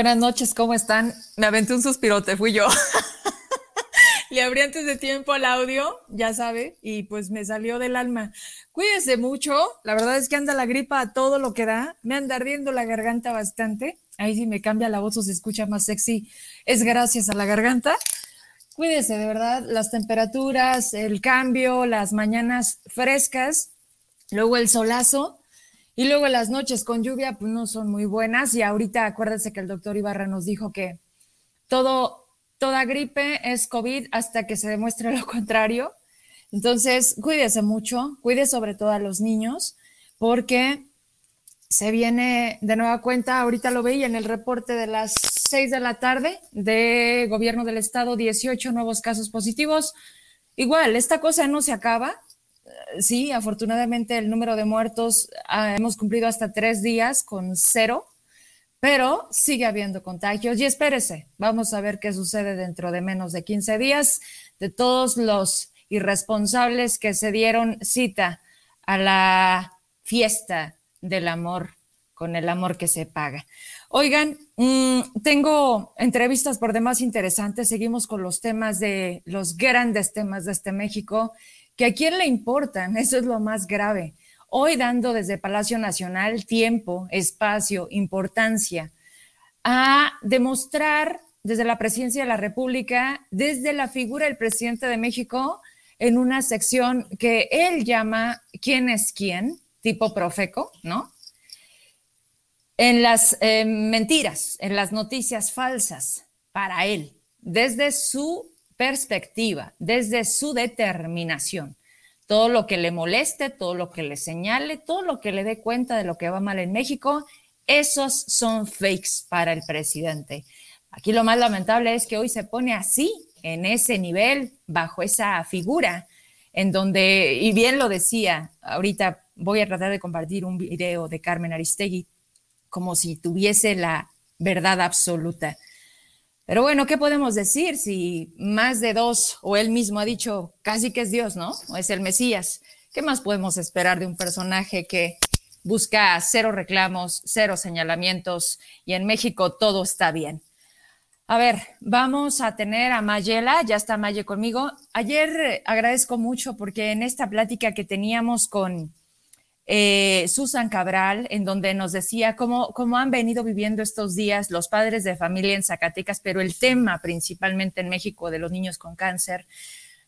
Buenas noches, ¿cómo están? Me aventé un suspirote, fui yo. Le abrí antes de tiempo al audio, ya sabe, y pues me salió del alma. Cuídese mucho, la verdad es que anda la gripa a todo lo que da, me anda ardiendo la garganta bastante. Ahí sí me cambia la voz o se escucha más sexy, es gracias a la garganta. Cuídese, de verdad, las temperaturas, el cambio, las mañanas frescas, luego el solazo, y luego las noches con lluvia, pues no son muy buenas. Y ahorita acuérdense que el doctor Ibarra nos dijo que todo, toda gripe es COVID hasta que se demuestre lo contrario. Entonces, cuídese mucho, cuide sobre todo a los niños, porque se viene de nueva cuenta, ahorita lo veía en el reporte de las 6 de la tarde de gobierno del estado, 18 nuevos casos positivos. Igual, esta cosa no se acaba, sí, afortunadamente el número de muertos ah, hemos cumplido hasta tres días con cero, pero sigue habiendo contagios y espérese, vamos a ver qué sucede dentro de menos de 15 días de todos los irresponsables que se dieron cita a la fiesta del amor con el amor que se paga. Oigan, mm, tengo entrevistas por demás interesantes. Seguimos con los temas de los grandes temas de este México que a quién le importan, eso es lo más grave. Hoy dando desde Palacio Nacional tiempo, espacio, importancia a demostrar desde la presidencia de la República, desde la figura del presidente de México, en una sección que él llama ¿Quién es quién? tipo profeco, ¿no? En las eh, mentiras, en las noticias falsas para él, desde su perspectiva, desde su determinación. Todo lo que le moleste, todo lo que le señale, todo lo que le dé cuenta de lo que va mal en México, esos son fakes para el presidente. Aquí lo más lamentable es que hoy se pone así, en ese nivel, bajo esa figura, en donde, y bien lo decía, ahorita voy a tratar de compartir un video de Carmen Aristegui, como si tuviese la verdad absoluta. Pero bueno, ¿qué podemos decir si más de dos, o él mismo ha dicho casi que es Dios, ¿no? O es el Mesías. ¿Qué más podemos esperar de un personaje que busca cero reclamos, cero señalamientos y en México todo está bien? A ver, vamos a tener a Mayela, ya está Maye conmigo. Ayer agradezco mucho porque en esta plática que teníamos con eh, Susan Cabral, en donde nos decía cómo, cómo han venido viviendo estos días los padres de familia en Zacatecas, pero el tema principalmente en México de los niños con cáncer.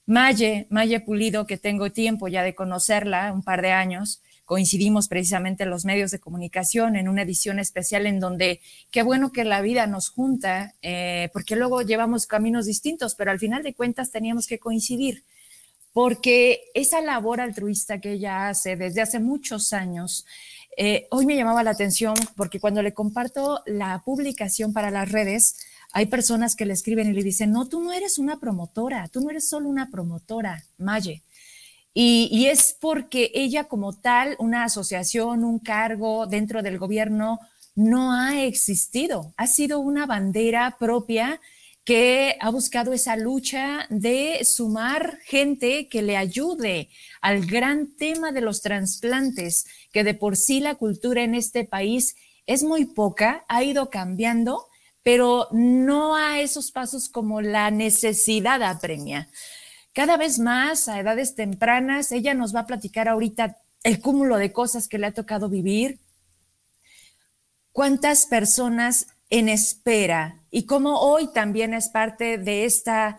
Maye, Maye Pulido, que tengo tiempo ya de conocerla, un par de años, coincidimos precisamente en los medios de comunicación en una edición especial en donde qué bueno que la vida nos junta, eh, porque luego llevamos caminos distintos, pero al final de cuentas teníamos que coincidir porque esa labor altruista que ella hace desde hace muchos años, eh, hoy me llamaba la atención porque cuando le comparto la publicación para las redes, hay personas que le escriben y le dicen, no, tú no eres una promotora, tú no eres solo una promotora, Maye. Y, y es porque ella como tal, una asociación, un cargo dentro del gobierno, no ha existido, ha sido una bandera propia que ha buscado esa lucha de sumar gente que le ayude al gran tema de los trasplantes, que de por sí la cultura en este país es muy poca, ha ido cambiando, pero no a esos pasos como la necesidad apremia. Cada vez más a edades tempranas, ella nos va a platicar ahorita el cúmulo de cosas que le ha tocado vivir, cuántas personas en espera y como hoy también es parte de esta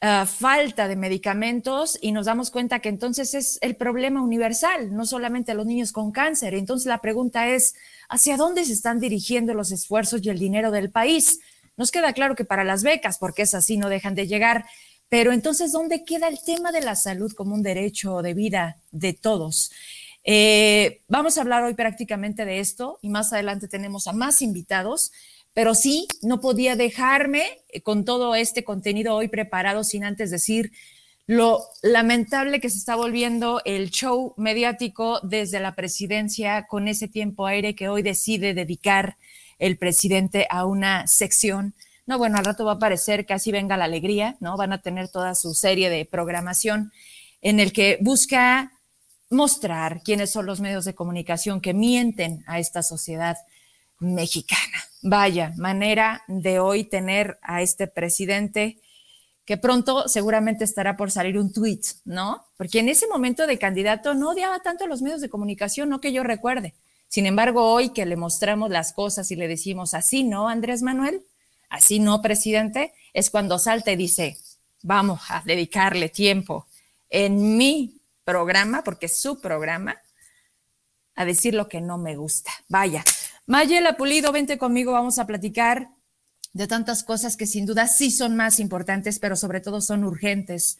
ah, falta de medicamentos y nos damos cuenta que entonces es el problema universal, no solamente a los niños con cáncer. Entonces la pregunta es, ¿hacia dónde se están dirigiendo los esfuerzos y el dinero del país? Nos queda claro que para las becas, porque es así, no dejan de llegar, pero entonces, ¿dónde queda el tema de la salud como un derecho de vida de todos? Eh, vamos a hablar hoy prácticamente de esto y más adelante tenemos a más invitados pero sí, no podía dejarme eh, con todo este contenido hoy preparado sin antes decir lo lamentable que se está volviendo el show mediático desde la presidencia con ese tiempo aire que hoy decide dedicar el presidente a una sección. No, bueno, al rato va a aparecer casi venga la alegría, ¿no? Van a tener toda su serie de programación en el que busca mostrar quiénes son los medios de comunicación que mienten a esta sociedad mexicana. Vaya manera de hoy tener a este presidente que pronto seguramente estará por salir un tweet, ¿no? Porque en ese momento de candidato no odiaba tanto a los medios de comunicación, no que yo recuerde. Sin embargo, hoy que le mostramos las cosas y le decimos así, ¿no, Andrés Manuel? Así no, presidente, es cuando salta y dice, vamos a dedicarle tiempo en mi programa, porque es su programa, a decir lo que no me gusta. Vaya. Mayela Pulido, vente conmigo, vamos a platicar de tantas cosas que sin duda sí son más importantes, pero sobre todo son urgentes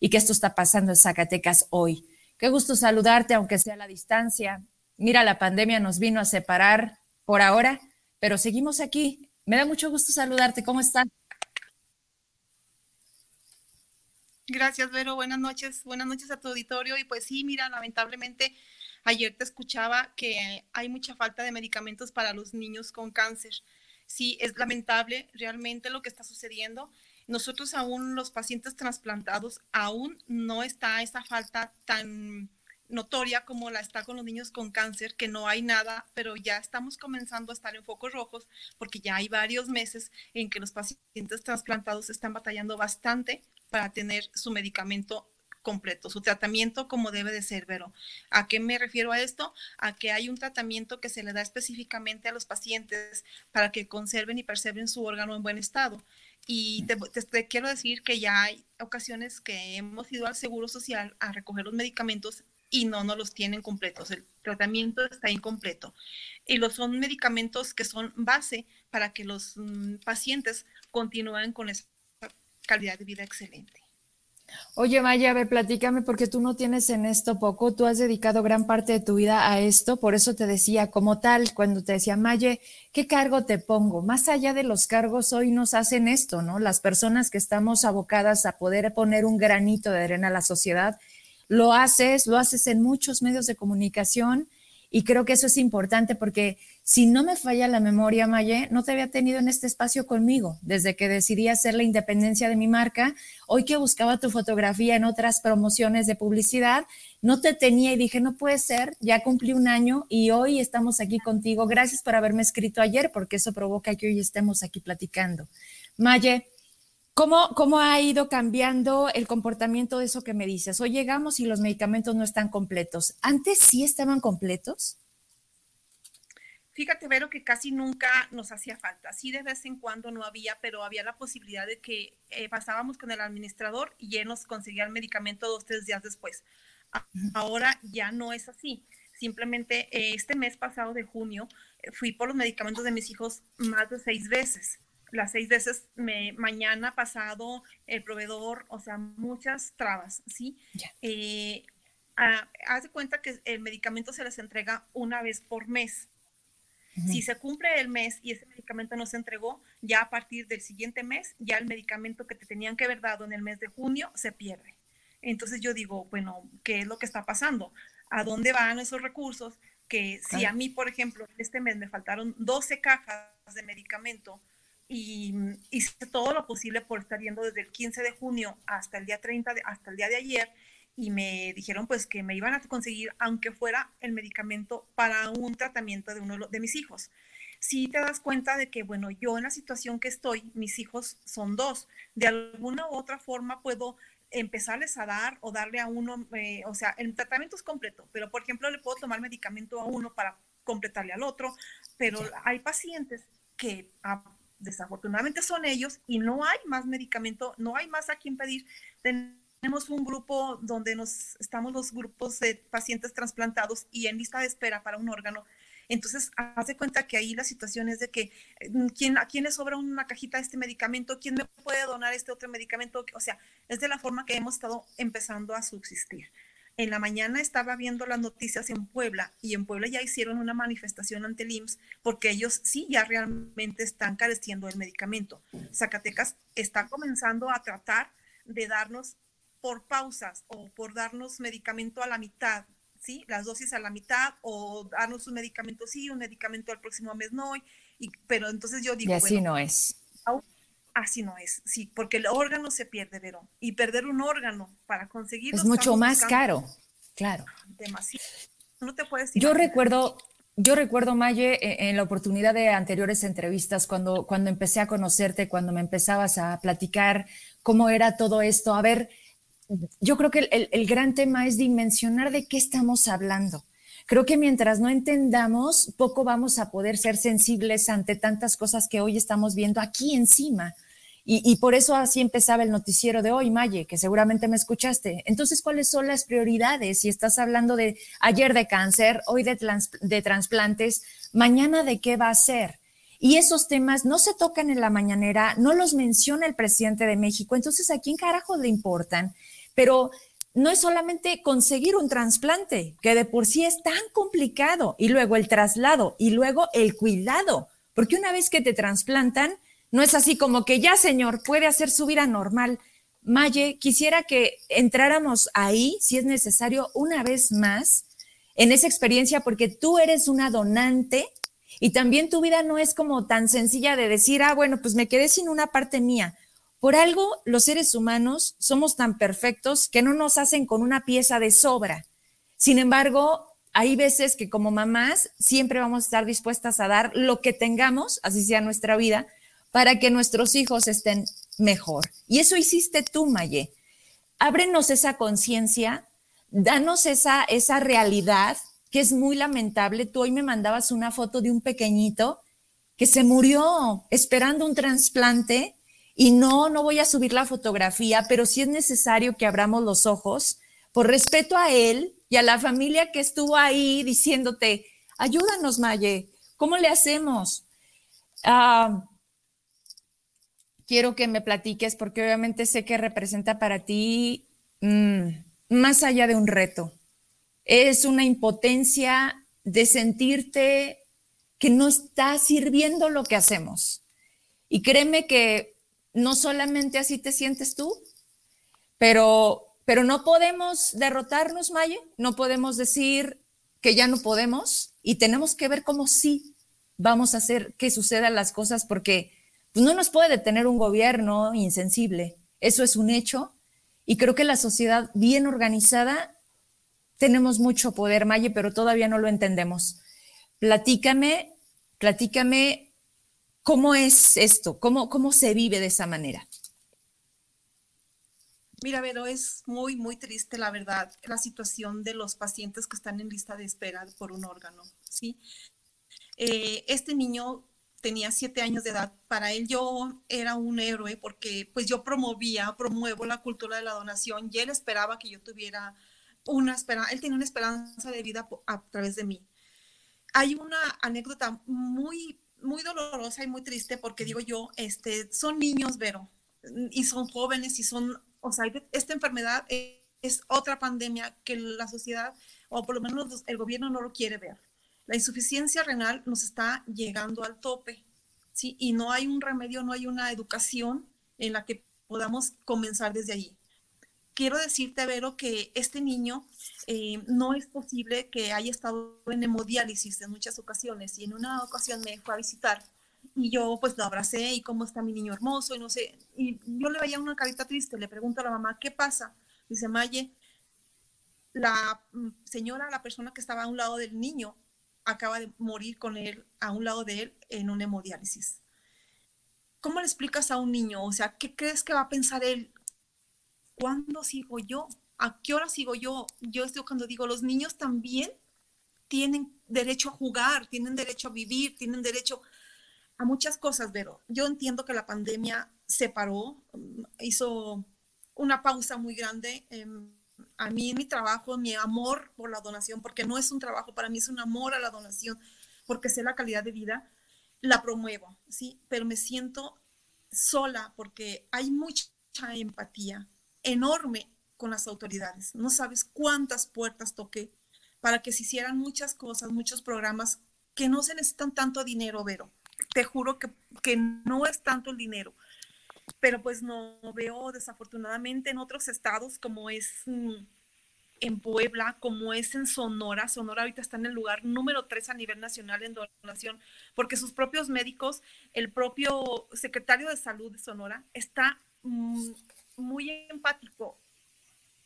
y que esto está pasando en Zacatecas hoy. Qué gusto saludarte, aunque sea a la distancia. Mira, la pandemia nos vino a separar por ahora, pero seguimos aquí. Me da mucho gusto saludarte. ¿Cómo estás? Gracias, Vero. Buenas noches. Buenas noches a tu auditorio. Y pues sí, mira, lamentablemente Ayer te escuchaba que hay mucha falta de medicamentos para los niños con cáncer. Sí, es lamentable realmente lo que está sucediendo. Nosotros aún, los pacientes trasplantados, aún no está esa falta tan notoria como la está con los niños con cáncer, que no hay nada, pero ya estamos comenzando a estar en focos rojos porque ya hay varios meses en que los pacientes trasplantados están batallando bastante para tener su medicamento completo, su tratamiento como debe de ser, pero ¿a qué me refiero a esto? A que hay un tratamiento que se le da específicamente a los pacientes para que conserven y preserven su órgano en buen estado. Y te, quiero decir que ya hay ocasiones que hemos ido al Seguro Social a recoger los medicamentos y no nos los tienen completos. El tratamiento está incompleto. Y los son medicamentos que son base para que los mm, pacientes continúen con esa calidad de vida excelente. Oye, Maya, a ver, platícame, porque tú no tienes en esto poco, tú has dedicado gran parte de tu vida a esto, por eso te decía, como tal, cuando te decía, Maya, ¿qué cargo te pongo? Más allá de los cargos, hoy nos hacen esto, ¿no? Las personas que estamos abocadas a poder poner un granito de arena a la sociedad, lo haces, lo haces en muchos medios de comunicación y creo que eso es importante porque si no me falla la memoria, Maye, no te había tenido en este espacio conmigo desde que decidí hacer la independencia de mi marca. Hoy que buscaba tu fotografía en otras promociones de publicidad, no te tenía y dije, no puede ser, ya cumplí un año y hoy estamos aquí contigo. Gracias por haberme escrito ayer porque eso provoca que hoy estemos aquí platicando. Maye, ¿Cómo, ¿Cómo, ha ido cambiando el comportamiento de eso que me dices? Hoy llegamos y los medicamentos no están completos. ¿Antes sí estaban completos? Fíjate, Vero, que casi nunca nos hacía falta. Sí, de vez en cuando no había, pero había la posibilidad de que eh, pasábamos con el administrador y él nos conseguía el medicamento dos, tres días después. Ahora ya no es así. Simplemente eh, este mes pasado de junio eh, fui por los medicamentos de mis hijos más de seis veces las seis veces me, mañana pasado el proveedor, o sea, muchas trabas, ¿sí? Eh, haz de cuenta que el medicamento se les entrega una vez por mes. Si se cumple el mes y ese medicamento no se entregó, ya a partir del siguiente mes, ya el medicamento que te tenían que haber dado en el mes de junio se pierde. Entonces yo digo, bueno, ¿qué es lo que está pasando? ¿A dónde van esos recursos? Que si a mí, por ejemplo, este mes me faltaron 12 cajas de medicamento, y hice todo lo posible por estar yendo desde el 15 de junio hasta el día 30, hasta el día de ayer, y me dijeron pues que me iban a conseguir, aunque fuera el medicamento para un tratamiento de uno de mis hijos. Si te das cuenta de que, bueno, yo en la situación que estoy, mis hijos son dos, de alguna u otra forma puedo empezarles a dar o darle a uno, eh, o sea, el tratamiento es completo, pero por ejemplo le puedo tomar medicamento a uno para completarle al otro, pero hay pacientes que desafortunadamente son ellos y no hay más medicamento, no hay más a quien pedir. Tenemos un grupo donde nos estamos los grupos de pacientes trasplantados y en lista de espera para un órgano. Entonces, hace cuenta que ahí la situación es de que mm, ¿quién, a quién le sobra una cajita de este medicamento, quién me puede donar este otro medicamento. O sea, es de la forma que hemos estado empezando a subsistir en la mañana estaba viendo las noticias en Puebla y en Puebla ya hicieron una manifestación ante el IMSS porque ellos sí ya realmente están careciendo del medicamento. Zacatecas está comenzando a tratar de darnos por pausas o por darnos medicamento a la mitad, ¿sí? Las dosis a la mitad o darnos un medicamento sí, un medicamento al próximo mes no. Y, pero entonces yo digo... Y así no es así no es, sí, porque el órgano se pierde, Verón, y perder un órgano para conseguirlo es mucho más caro, claro. Demasiado. No te puedes Yo recuerdo, yo recuerdo, Maye, e, en la oportunidad de anteriores entrevistas, cuando, cuando empecé a conocerte, cuando me empezabas a platicar cómo era todo esto. A ver, yo creo que el, gran tema es dimensionar de qué estamos hablando. Creo que mientras no entendamos, poco vamos a poder ser sensibles ante tantas cosas que hoy estamos viendo aquí encima. Y, por eso así empezaba el noticiero de hoy, Maye, que seguramente me escuchaste. Entonces, ¿cuáles son las prioridades? Si estás hablando de ayer de cáncer, hoy de, de trasplantes, mañana de qué va a ser. Y esos temas no se tocan en la mañanera, no los menciona el presidente de México. Entonces, ¿a quién carajo le importan? Pero no es solamente conseguir un trasplante, que de por sí es tan complicado, y luego el traslado, y luego el cuidado, porque una vez que te trasplantan, no es así como que ya, señor, puede hacer su vida normal. Maye, quisiera que entráramos ahí, si es necesario, una vez más en esa experiencia, porque tú eres una donante y también tu vida no es como tan sencilla de decir, ah, bueno, pues me quedé sin una parte mía. Por algo, los seres humanos somos tan perfectos que no nos hacen con una pieza de sobra. Sin embargo, hay veces que como mamás siempre vamos a estar dispuestas a dar lo que tengamos, así sea nuestra vida, para que nuestros hijos estén mejor. Y eso hiciste tú, Maye. Ábrenos esa conciencia, danos esa, esa realidad que es muy lamentable. Tú hoy me mandabas una foto de un pequeñito que se murió esperando un trasplante y no, no voy a subir la fotografía, pero sí es necesario que abramos los ojos por respeto a él y a la familia que estuvo ahí diciéndote, ayúdanos, Maye, ¿cómo le hacemos? Ah, quiero que me platiques porque obviamente sé que representa para ti mm, más allá de un reto. Es una impotencia de sentirte que no está sirviendo lo que hacemos. Y créeme que no solamente así te sientes tú, pero, pero no podemos derrotarnos, Maye, no podemos decir que ya no podemos y tenemos que ver cómo sí vamos a hacer que sucedan las cosas porque pues no nos puede detener un gobierno insensible. Eso es un hecho. Y creo que la sociedad bien organizada tenemos mucho poder, Maye, pero todavía no lo entendemos. Platícame, platícame cómo es esto, cómo, cómo se vive de esa manera. Mira, Vero, es muy, muy triste, la verdad, la situación de los pacientes que están en lista de espera por un órgano, ¿sí? Eh, este niño tenía siete años de edad, para él yo era un héroe porque pues yo promovía, promuevo la cultura de la donación y él esperaba que yo tuviera una esperanza, él tenía una esperanza de vida a través de mí. Hay una anécdota muy, muy dolorosa y muy triste porque digo yo, este, son niños, Vero, y son jóvenes y son, o sea, esta enfermedad es otra pandemia que la sociedad, o por lo menos el gobierno no lo quiere ver la insuficiencia renal nos está llegando al tope, ¿sí? Y no hay un remedio, no hay una educación en la que podamos comenzar desde allí. Quiero decirte, Vero, que este niño eh, no es posible que haya estado en hemodiálisis en muchas ocasiones y en una ocasión me fue a visitar y yo pues lo abracé y cómo está mi niño hermoso y no sé, y yo le veía una carita triste, le pregunto a la mamá, ¿qué pasa? Dice, Maye, la mm, señora, la persona que estaba a un lado del niño, acaba de morir con él, a un lado de él, en un hemodiálisis. ¿Cómo le explicas a un niño? O sea, ¿qué crees que va a pensar él? ¿Cuándo sigo yo? ¿A qué hora sigo yo? Yo estoy cuando digo, los niños también tienen derecho a jugar, tienen derecho a vivir, tienen derecho a muchas cosas, pero yo entiendo que la pandemia separó, hizo una pausa muy grande a mí mi trabajo, mi amor por la donación, porque no es un trabajo, para mí es un amor a la donación, porque sé la calidad de vida, la promuevo, ¿sí? Pero me siento sola porque hay mucha empatía enorme con las autoridades. No sabes cuántas puertas toqué para que se hicieran muchas cosas, muchos programas que no se necesitan tanto dinero, Vero. Te juro que, que no es tanto el dinero pero pues no veo desafortunadamente en otros estados como es mm, en Puebla, como es en Sonora. Sonora ahorita está en el lugar número tres a nivel nacional en donación, porque sus propios médicos, el propio secretario de salud de Sonora está mm, muy empático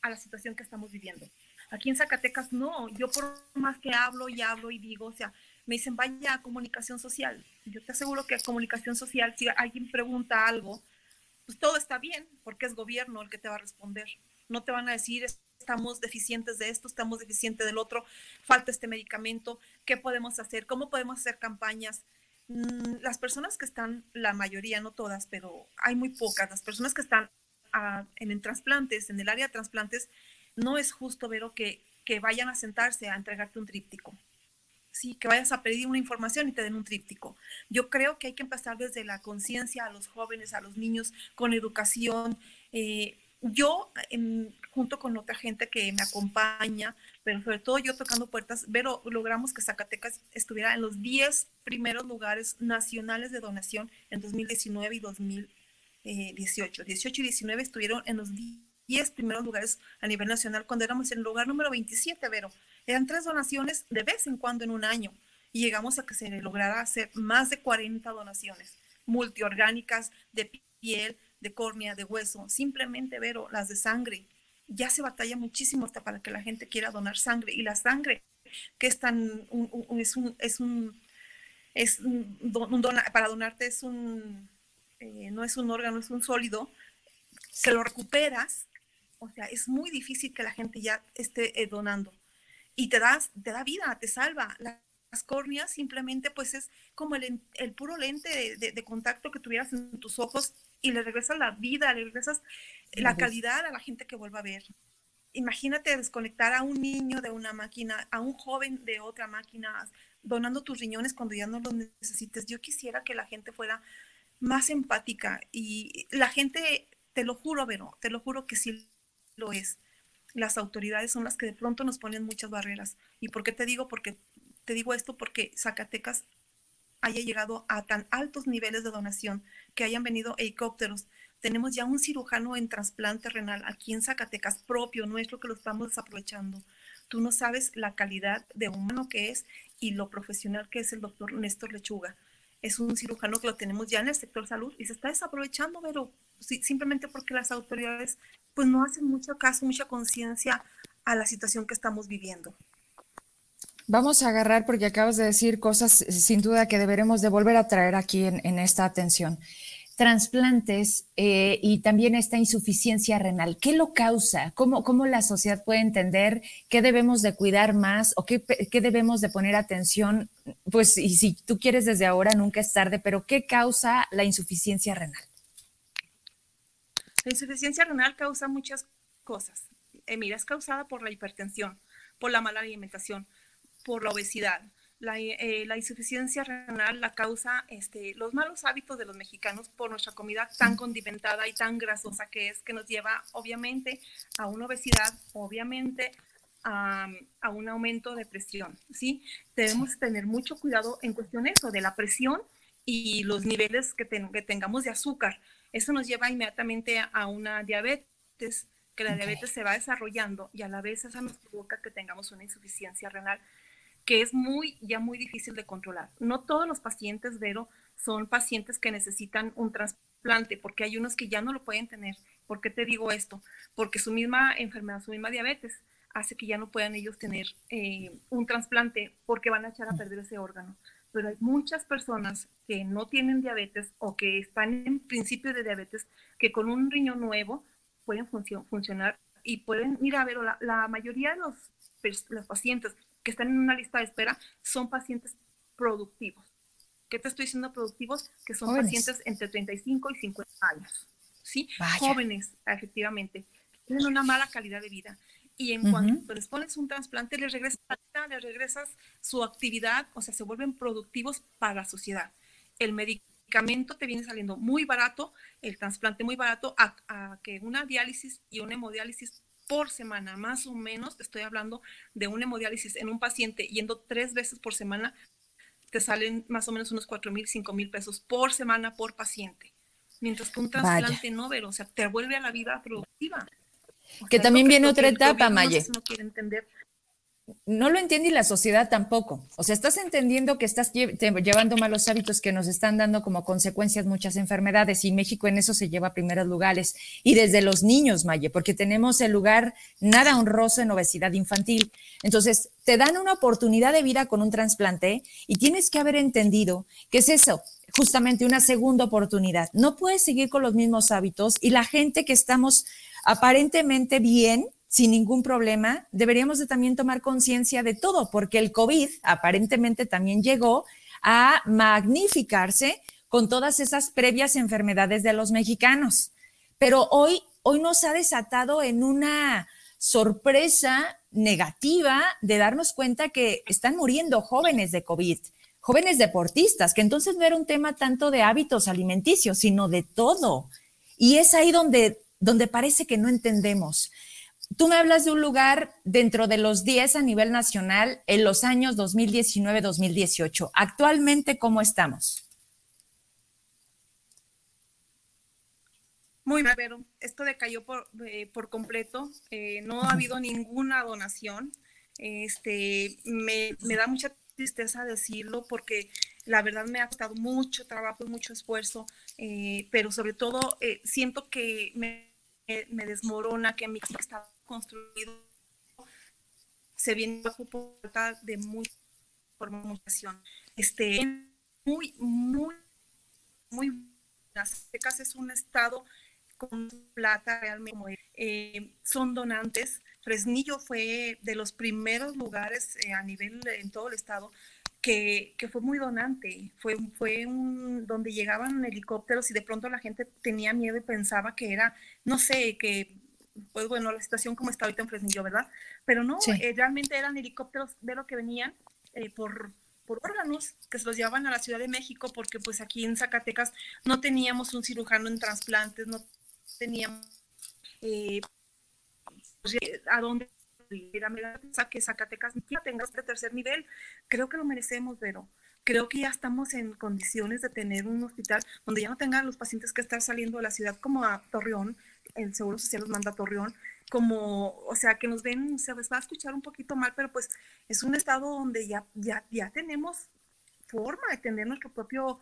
a la situación que estamos viviendo. Aquí en Zacatecas no, yo por más que hablo y hablo y digo, o sea, me dicen, vaya a comunicación social. Yo te aseguro que comunicación social, si alguien pregunta algo, pues todo está bien, porque es gobierno el que te va a responder. No te van a decir, estamos deficientes de esto, estamos deficientes del otro, falta este medicamento, ¿qué podemos hacer? ¿Cómo podemos hacer campañas? Mm, las personas que están, la mayoría, no todas, pero hay muy pocas, las personas que están ah, en, trasplantes, en el área de trasplantes, no es justo, ver que, que vayan a sentarse a entregarte un tríptico. Sí, que vayas a pedir una información y te den un tríptico. Yo creo que hay que empezar desde la conciencia a los jóvenes, a los niños, con educación. Eh, yo, junto con otra gente que me acompaña, pero sobre todo yo tocando puertas, pero logramos que Zacatecas estuviera en los 10 primeros lugares nacionales de donación en 2019 y 2018. 18 y 19 estuvieron en los 10 primeros lugares a nivel nacional cuando éramos en el lugar número 27, Vero. Eran tres donaciones de vez en cuando en un año y llegamos a que se lograra hacer más de 40 donaciones multiorgánicas de piel, de córnea, de hueso, simplemente, Vero, las de sangre. Ya se batalla muchísimo hasta para que la gente quiera donar sangre y la sangre que es tan es un es un es un, para donarte es un eh, no es un órgano es un sólido que lo recuperas o sea es muy difícil que la gente ya esté eh, donando y te, das, te da vida, te salva. Las córneas simplemente pues es como el, el puro lente de, contacto que tuvieras en tus ojos y le regresas la vida, le regresas la calidad a la gente que vuelva a ver. Imagínate desconectar a un niño de una máquina, a un joven de otra máquina, donando tus riñones cuando ya no los necesites. Yo quisiera que la gente fuera más empática y la gente, te lo juro, Vero, te lo juro que sí lo es las autoridades son las que de pronto nos ponen muchas barreras. ¿Y por qué te digo? Porque te digo esto porque Zacatecas haya llegado a tan altos niveles de donación, que hayan venido helicópteros. Tenemos ya un cirujano en trasplante renal aquí en Zacatecas propio nuestro que lo estamos desaprovechando. Tú no sabes la calidad de humano que es y lo profesional que es el doctor Néstor Lechuga. Es un cirujano que lo tenemos ya en el sector salud y se está desaprovechando, pero simplemente porque las autoridades pues no hacen mucho caso, mucha conciencia a la situación que estamos viviendo. Vamos a agarrar porque acabas de decir cosas eh, sin duda que deberemos de volver a traer aquí en, esta atención. Trasplantes eh, y también esta insuficiencia renal, ¿qué lo causa? ¿Cómo, ¿Cómo, la sociedad puede entender qué debemos de cuidar más o qué, qué debemos de poner atención? Pues y si tú quieres desde ahora, nunca es tarde, pero ¿qué causa la insuficiencia renal? La insuficiencia renal causa muchas cosas. Eh, mira, es causada por la hipertensión, por la mala alimentación, por la obesidad. La, eh, insuficiencia renal la causa este, los malos hábitos de los mexicanos por nuestra comida tan condimentada y tan grasosa que es, que nos lleva obviamente a una obesidad, obviamente a, un aumento de presión. ¿sí? Debemos tener mucho cuidado en cuestión de eso, de la presión y los niveles que, que tengamos de azúcar. Eso nos lleva inmediatamente a una diabetes, que la diabetes se va desarrollando y a la vez esa nos provoca que tengamos una insuficiencia renal que es muy, ya muy difícil de controlar. No todos los pacientes, Vero, son pacientes que necesitan un trasplante, porque hay unos que ya no lo pueden tener. ¿Por qué te digo esto? Porque su misma enfermedad, su misma diabetes, hace que ya no puedan ellos tener eh, un trasplante porque van a echar a perder ese órgano pero hay muchas personas que no tienen diabetes o que están en principio de diabetes que con un riñón nuevo pueden funcionar y pueden, mira, ver, la, la mayoría de los, los pacientes que están en una lista de espera son pacientes productivos. ¿Qué te estoy diciendo productivos? Que son pacientes entre 35 y 50 años, ¿sí? Jóvenes, efectivamente, tienen una mala calidad de vida y en cuanto les pones un trasplante, les regresas, les regresas su actividad, o sea, se vuelven productivos para la sociedad. El medicamento te viene saliendo muy barato, el trasplante muy barato, a, que una diálisis y una hemodiálisis por semana, más o menos, te estoy hablando de una hemodiálisis en un paciente yendo tres veces por semana, te salen más o menos unos cuatro mil, cinco mil pesos por semana por paciente. Mientras que un trasplante no, pero, o sea, te vuelve a la vida productiva que también viene otra etapa, Maye. No quiere entender. No lo entiende y la sociedad tampoco. O sea, estás entendiendo que estás llevando malos hábitos que nos están dando como consecuencias muchas enfermedades y México en eso se lleva a primeros lugares. Y desde los niños, Maye, porque tenemos el lugar nada honroso en obesidad infantil. Entonces, te dan una oportunidad de vida con un trasplante y tienes que haber entendido que es eso, justamente una segunda oportunidad. No puedes seguir con los mismos hábitos y la gente que estamos aparentemente bien, sin ningún problema, deberíamos de también tomar conciencia de todo, porque el COVID aparentemente también llegó a magnificarse con todas esas previas enfermedades de los mexicanos. Pero hoy, hoy nos ha desatado en una sorpresa negativa de darnos cuenta que están muriendo jóvenes de COVID, jóvenes deportistas, que entonces no era un tema tanto de hábitos alimenticios, sino de todo. Y es ahí donde, donde parece que no entendemos. Tú me hablas de un lugar dentro de los 10 a nivel nacional en los años 2019-2018. Actualmente, ¿cómo estamos? Muy mal, pero esto decayó por, eh, por completo. Eh, no ha habido ninguna donación. Este, me, me, da mucha tristeza decirlo porque la verdad me ha costado mucho trabajo y mucho esfuerzo, eh, pero sobre todo siento que me, me desmorona, que mi está construido se viene bajo falta de mucha formulación. Este, muy, muy, muy Zacatecas es un estado con plata realmente eh, son donantes. Fresnillo fue de los primeros lugares eh, a nivel en todo el estado que, que, fue muy donante. Fue, fue un, donde llegaban helicópteros y de pronto la gente tenía miedo y pensaba que era, no sé, que pues bueno, la situación como está ahorita en Fresnillo, ¿verdad? Pero no, eh, realmente eran helicópteros de lo que venían eh, por, por órganos que se los llevaban a la Ciudad de México porque pues aquí en Zacatecas no teníamos un cirujano en trasplantes, no teníamos eh, pues, a dónde ir a que Zacatecas tenga este tercer nivel. Creo que lo merecemos, pero creo que ya estamos en condiciones de tener un hospital donde ya no tengan los pacientes que estar saliendo de la ciudad como a Torreón, el Seguro Social los manda a Torreón, como, o sea, que nos ven, se les va a escuchar un poquito mal, pero pues es un estado donde ya, ya, ya tenemos forma de tener nuestro propio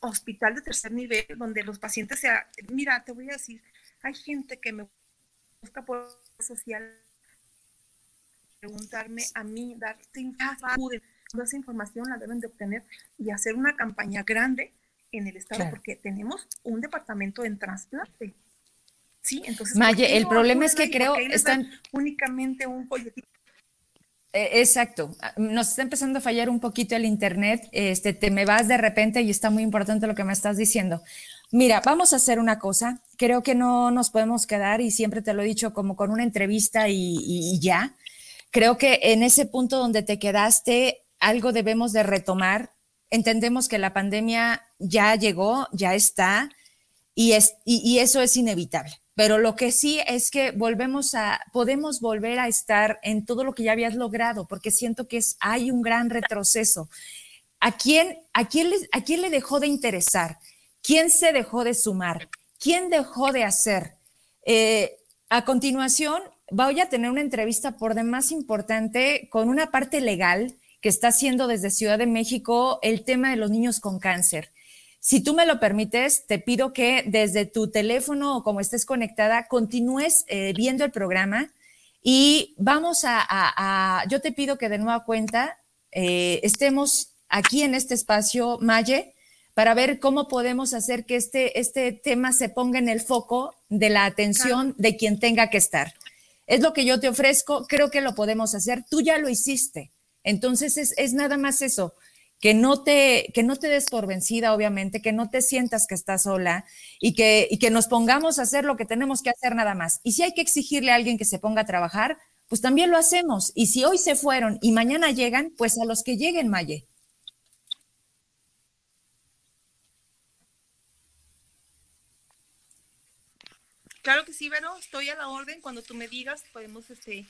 hospital de tercer nivel, donde los pacientes sea, mira, te voy a decir, hay gente que me busca por social preguntarme a mí, darte toda esa información la deben de obtener y hacer una campaña grande en el estado porque tenemos un departamento en trasplante Sí, entonces. Maye, el problema es que creo están únicamente un folletito. E, exacto, ah, nos está empezando a fallar un poquito el internet, este, te me vas de repente y está muy importante lo que me estás diciendo. Mira, vamos a hacer una cosa, creo que no nos podemos quedar y siempre te lo he dicho como con una entrevista y, y ya. Creo que en ese punto donde te quedaste, algo debemos de retomar. Entendemos que la pandemia ya llegó, ya está, y, es, y, eso es inevitable. Pero lo que sí es que volvemos a, podemos volver a estar en todo lo que ya habías logrado, porque siento que hay un gran retroceso. ¿A quién, a, quién le, ¿A quién le dejó de interesar? ¿Quién se dejó de sumar? ¿Quién dejó de hacer? Eh, a continuación, voy a tener una entrevista por demás importante con una parte legal que está haciendo desde Ciudad de México el tema de los niños con cáncer. Si tú me lo permites, te pido que desde tu teléfono o como estés conectada, continúes eh, viendo el programa y vamos a, yo te pido que de nueva cuenta eh, estemos aquí en este espacio, Maye, para ver cómo podemos hacer que este, este tema se ponga en el foco de la atención de quien tenga que estar. Es lo que yo te ofrezco, creo que lo podemos hacer, tú ya lo hiciste. Entonces es, es nada más eso que no te, que no te des por vencida, obviamente, que no te sientas que estás sola y que, y que nos pongamos a hacer lo que tenemos que hacer nada más. Y si hay que exigirle a alguien que se ponga a trabajar, pues también lo hacemos. Y si hoy se fueron y mañana llegan, pues a los que lleguen, Maye. Claro que sí, pero estoy a la orden. Cuando tú me digas, podemos este,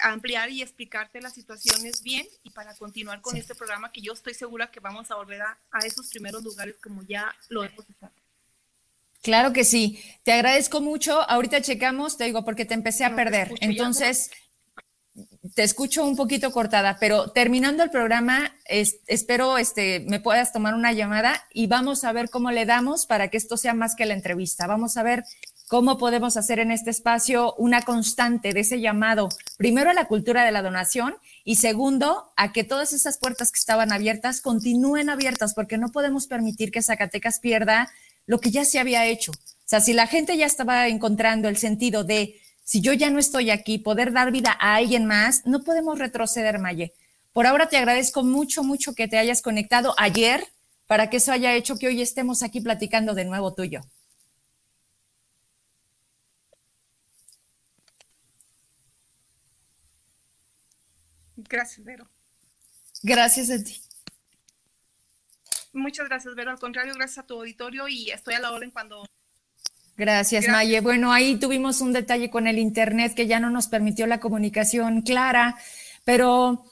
ampliar y explicarte las situaciones bien y para continuar con este programa que yo estoy segura que vamos a volver a, esos primeros lugares como ya lo hemos estado. Claro que sí. Te agradezco mucho. Ahorita checamos, te digo, porque te empecé a perder. Entonces, te escucho un poquito cortada, pero terminando el programa, espero este, me puedas tomar una llamada y vamos a ver cómo le damos para que esto sea más que la entrevista. Vamos a ver cómo podemos hacer en este espacio una constante de ese llamado, primero a la cultura de la donación y segundo, a que todas esas puertas que estaban abiertas continúen abiertas, porque no podemos permitir que Zacatecas pierda lo que ya se había hecho. O sea, si la gente ya estaba encontrando el sentido de, si yo ya no estoy aquí, poder dar vida a alguien más, no podemos retroceder, Maye. Por ahora te agradezco mucho, mucho que te hayas conectado ayer para que eso haya hecho que hoy estemos aquí platicando de nuevo tuyo. Gracias, Vero. Gracias a ti. Muchas gracias, Vero. Al contrario, gracias a tu auditorio y estoy a la orden cuando... Gracias, Maye. Bueno, ahí tuvimos un detalle con el Internet que ya no nos permitió la comunicación clara, pero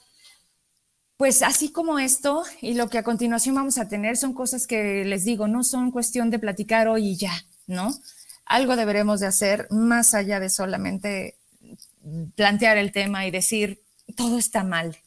pues así como esto y lo que a continuación vamos a tener son cosas que les digo, no son cuestión de platicar hoy y ya, ¿no? Algo deberemos de hacer más allá de solamente plantear el tema y decir, todo está mal,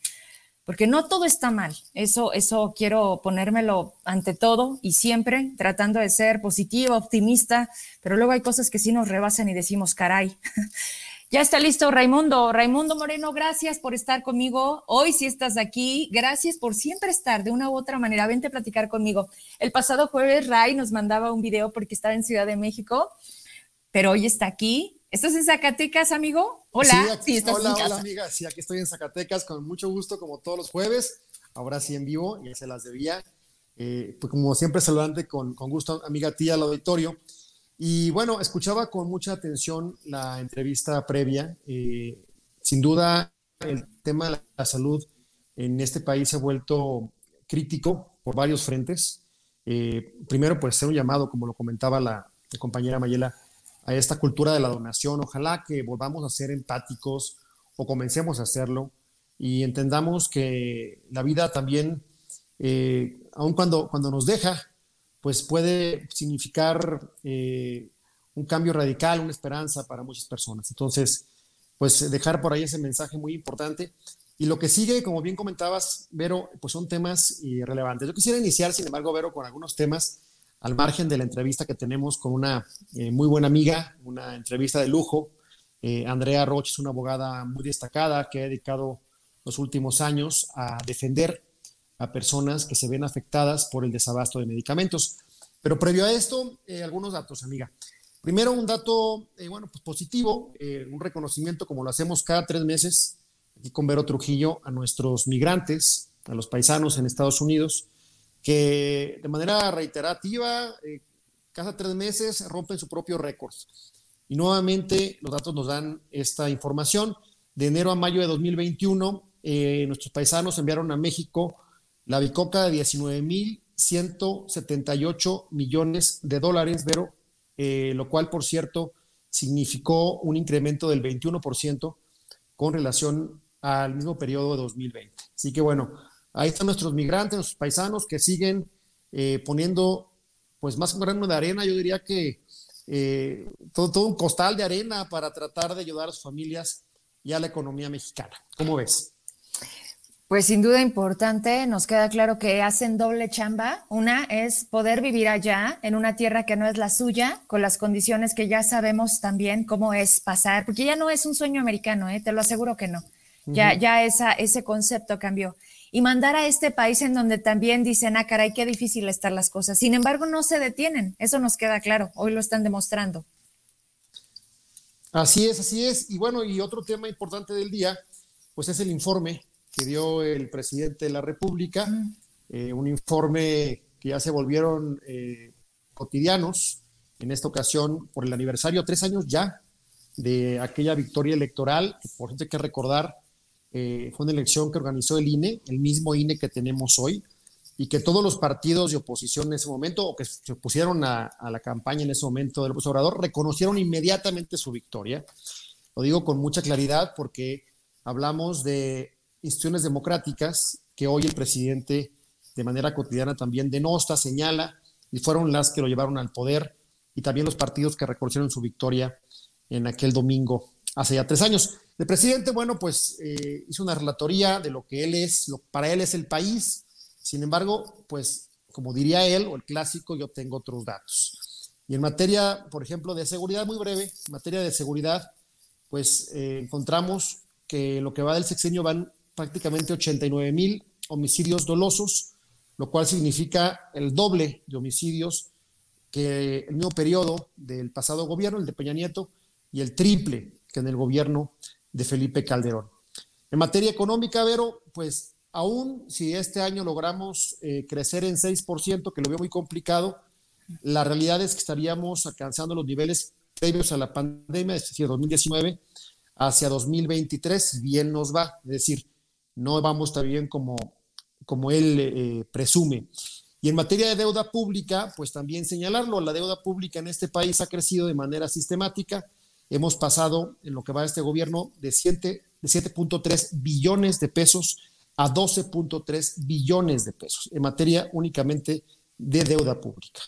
porque no todo está mal. Eso, eso quiero ponérmelo ante todo y siempre tratando de ser positiva, optimista, pero luego hay cosas que sí nos rebasan y decimos, caray. Ya está listo Raimundo. Raimundo Moreno, gracias por estar conmigo. Hoy si estás aquí. Gracias por siempre estar de una u otra manera. Vente a platicar conmigo. El pasado jueves Ray nos mandaba un video porque estaba en Ciudad de México, pero hoy está aquí ¿Estás en Zacatecas, amigo? Hola. Sí, hola, hola, amiga. Sí, aquí estoy en Zacatecas con mucho gusto, como todos los jueves. Ahora sí en vivo, ya se las debía. Eh, pues como siempre, saludante con, con gusto, amiga tía, al auditorio. Y bueno, escuchaba con mucha atención la entrevista previa. Eh, sin duda, el tema de la salud en este país se ha vuelto crítico por varios frentes. Eh, primero, pues, ser un llamado, como lo comentaba la compañera Mayela, a esta cultura de la donación. Ojalá que volvamos a ser empáticos o comencemos a hacerlo y entendamos que la vida también, eh, aun cuando, cuando nos deja, pues puede significar eh, un cambio radical, una esperanza para muchas personas. Entonces, pues dejar por ahí ese mensaje muy importante. Y lo que sigue, como bien comentabas, Vero, pues son temas relevantes. Yo quisiera iniciar, sin embargo, Vero, con algunos temas al margen de la entrevista que tenemos con una eh, muy buena amiga, una entrevista de lujo. Eh, Andrea Roche es una abogada muy destacada que ha dedicado los últimos años a defender a personas que se ven afectadas por el desabasto de medicamentos. Pero previo a esto, eh, algunos datos, amiga. Primero, un dato, bueno, pues positivo, un reconocimiento como lo hacemos cada tres meses aquí con Vero Trujillo a nuestros migrantes, a los paisanos en Estados Unidos, que de manera reiterativa, eh, cada tres meses rompen su propio récord. Y nuevamente los datos nos dan esta información. De enero a mayo de 2021, eh, nuestros paisanos enviaron a México la bicoca de 19.178 millones de dólares, pero, eh, lo cual, por cierto, significó un incremento del 21% con relación al mismo periodo de 2020. Así que bueno, Ahí están nuestros migrantes, nuestros paisanos que siguen eh, poniendo, pues más un grano de arena, yo diría que eh, todo, todo, un costal de arena para tratar de ayudar a sus familias y a la economía mexicana. ¿Cómo ves? Pues sin duda importante, nos queda claro que hacen doble chamba. Una es poder vivir allá, en una tierra que no es la suya, con las condiciones que ya sabemos también cómo es pasar, porque ya no es un sueño americano, ¿eh? te lo aseguro que no. Ya, ya esa, ese concepto cambió y mandar a este país en donde también dicen, ah, caray, qué difícil están las cosas. Sin embargo, no se detienen, eso nos queda claro, hoy lo están demostrando. Así es, así es. Y bueno, y otro tema importante del día, pues es el informe que dio el presidente de la República, eh, un informe que ya se volvieron eh, cotidianos, en esta ocasión por el aniversario, tres años ya, de aquella victoria electoral, que por cierto hay que recordar, eh, fue una elección que organizó el INE, el mismo INE que tenemos hoy, y que todos los partidos de oposición en ese momento, o que se pusieron a, la campaña en ese momento del Obrador, reconocieron inmediatamente su victoria. Lo digo con mucha claridad porque hablamos de instituciones democráticas que hoy el presidente de manera cotidiana también denosta, señala, y fueron las que lo llevaron al poder, y también los partidos que reconocieron su victoria en aquel domingo hace ya tres años. El presidente, bueno, pues eh, hizo una relatoría de lo que él es, lo, para él es el país. Sin embargo, pues como diría él, o el clásico, yo tengo otros datos. Y en materia, por ejemplo, de seguridad, muy breve, en materia de seguridad, pues eh, encontramos que lo que va del sexenio van prácticamente 89 mil homicidios dolosos, lo cual significa el doble de homicidios que el mismo periodo del pasado gobierno, el de Peña Nieto, y el triple que en el gobierno de Felipe Calderón. En materia económica, Vero, pues aún si este año logramos eh, crecer en 6%, que lo veo muy complicado, la realidad es que estaríamos alcanzando los niveles previos a la pandemia, es decir, 2019 hacia 2023, bien nos va, es decir, no vamos tan bien como, como él eh, presume. Y en materia de deuda pública, pues también señalarlo, la deuda pública en este país ha crecido de manera sistemática. Hemos pasado en lo que va este gobierno de 7.3 billones de pesos a 12.3 billones de pesos en materia únicamente de deuda pública.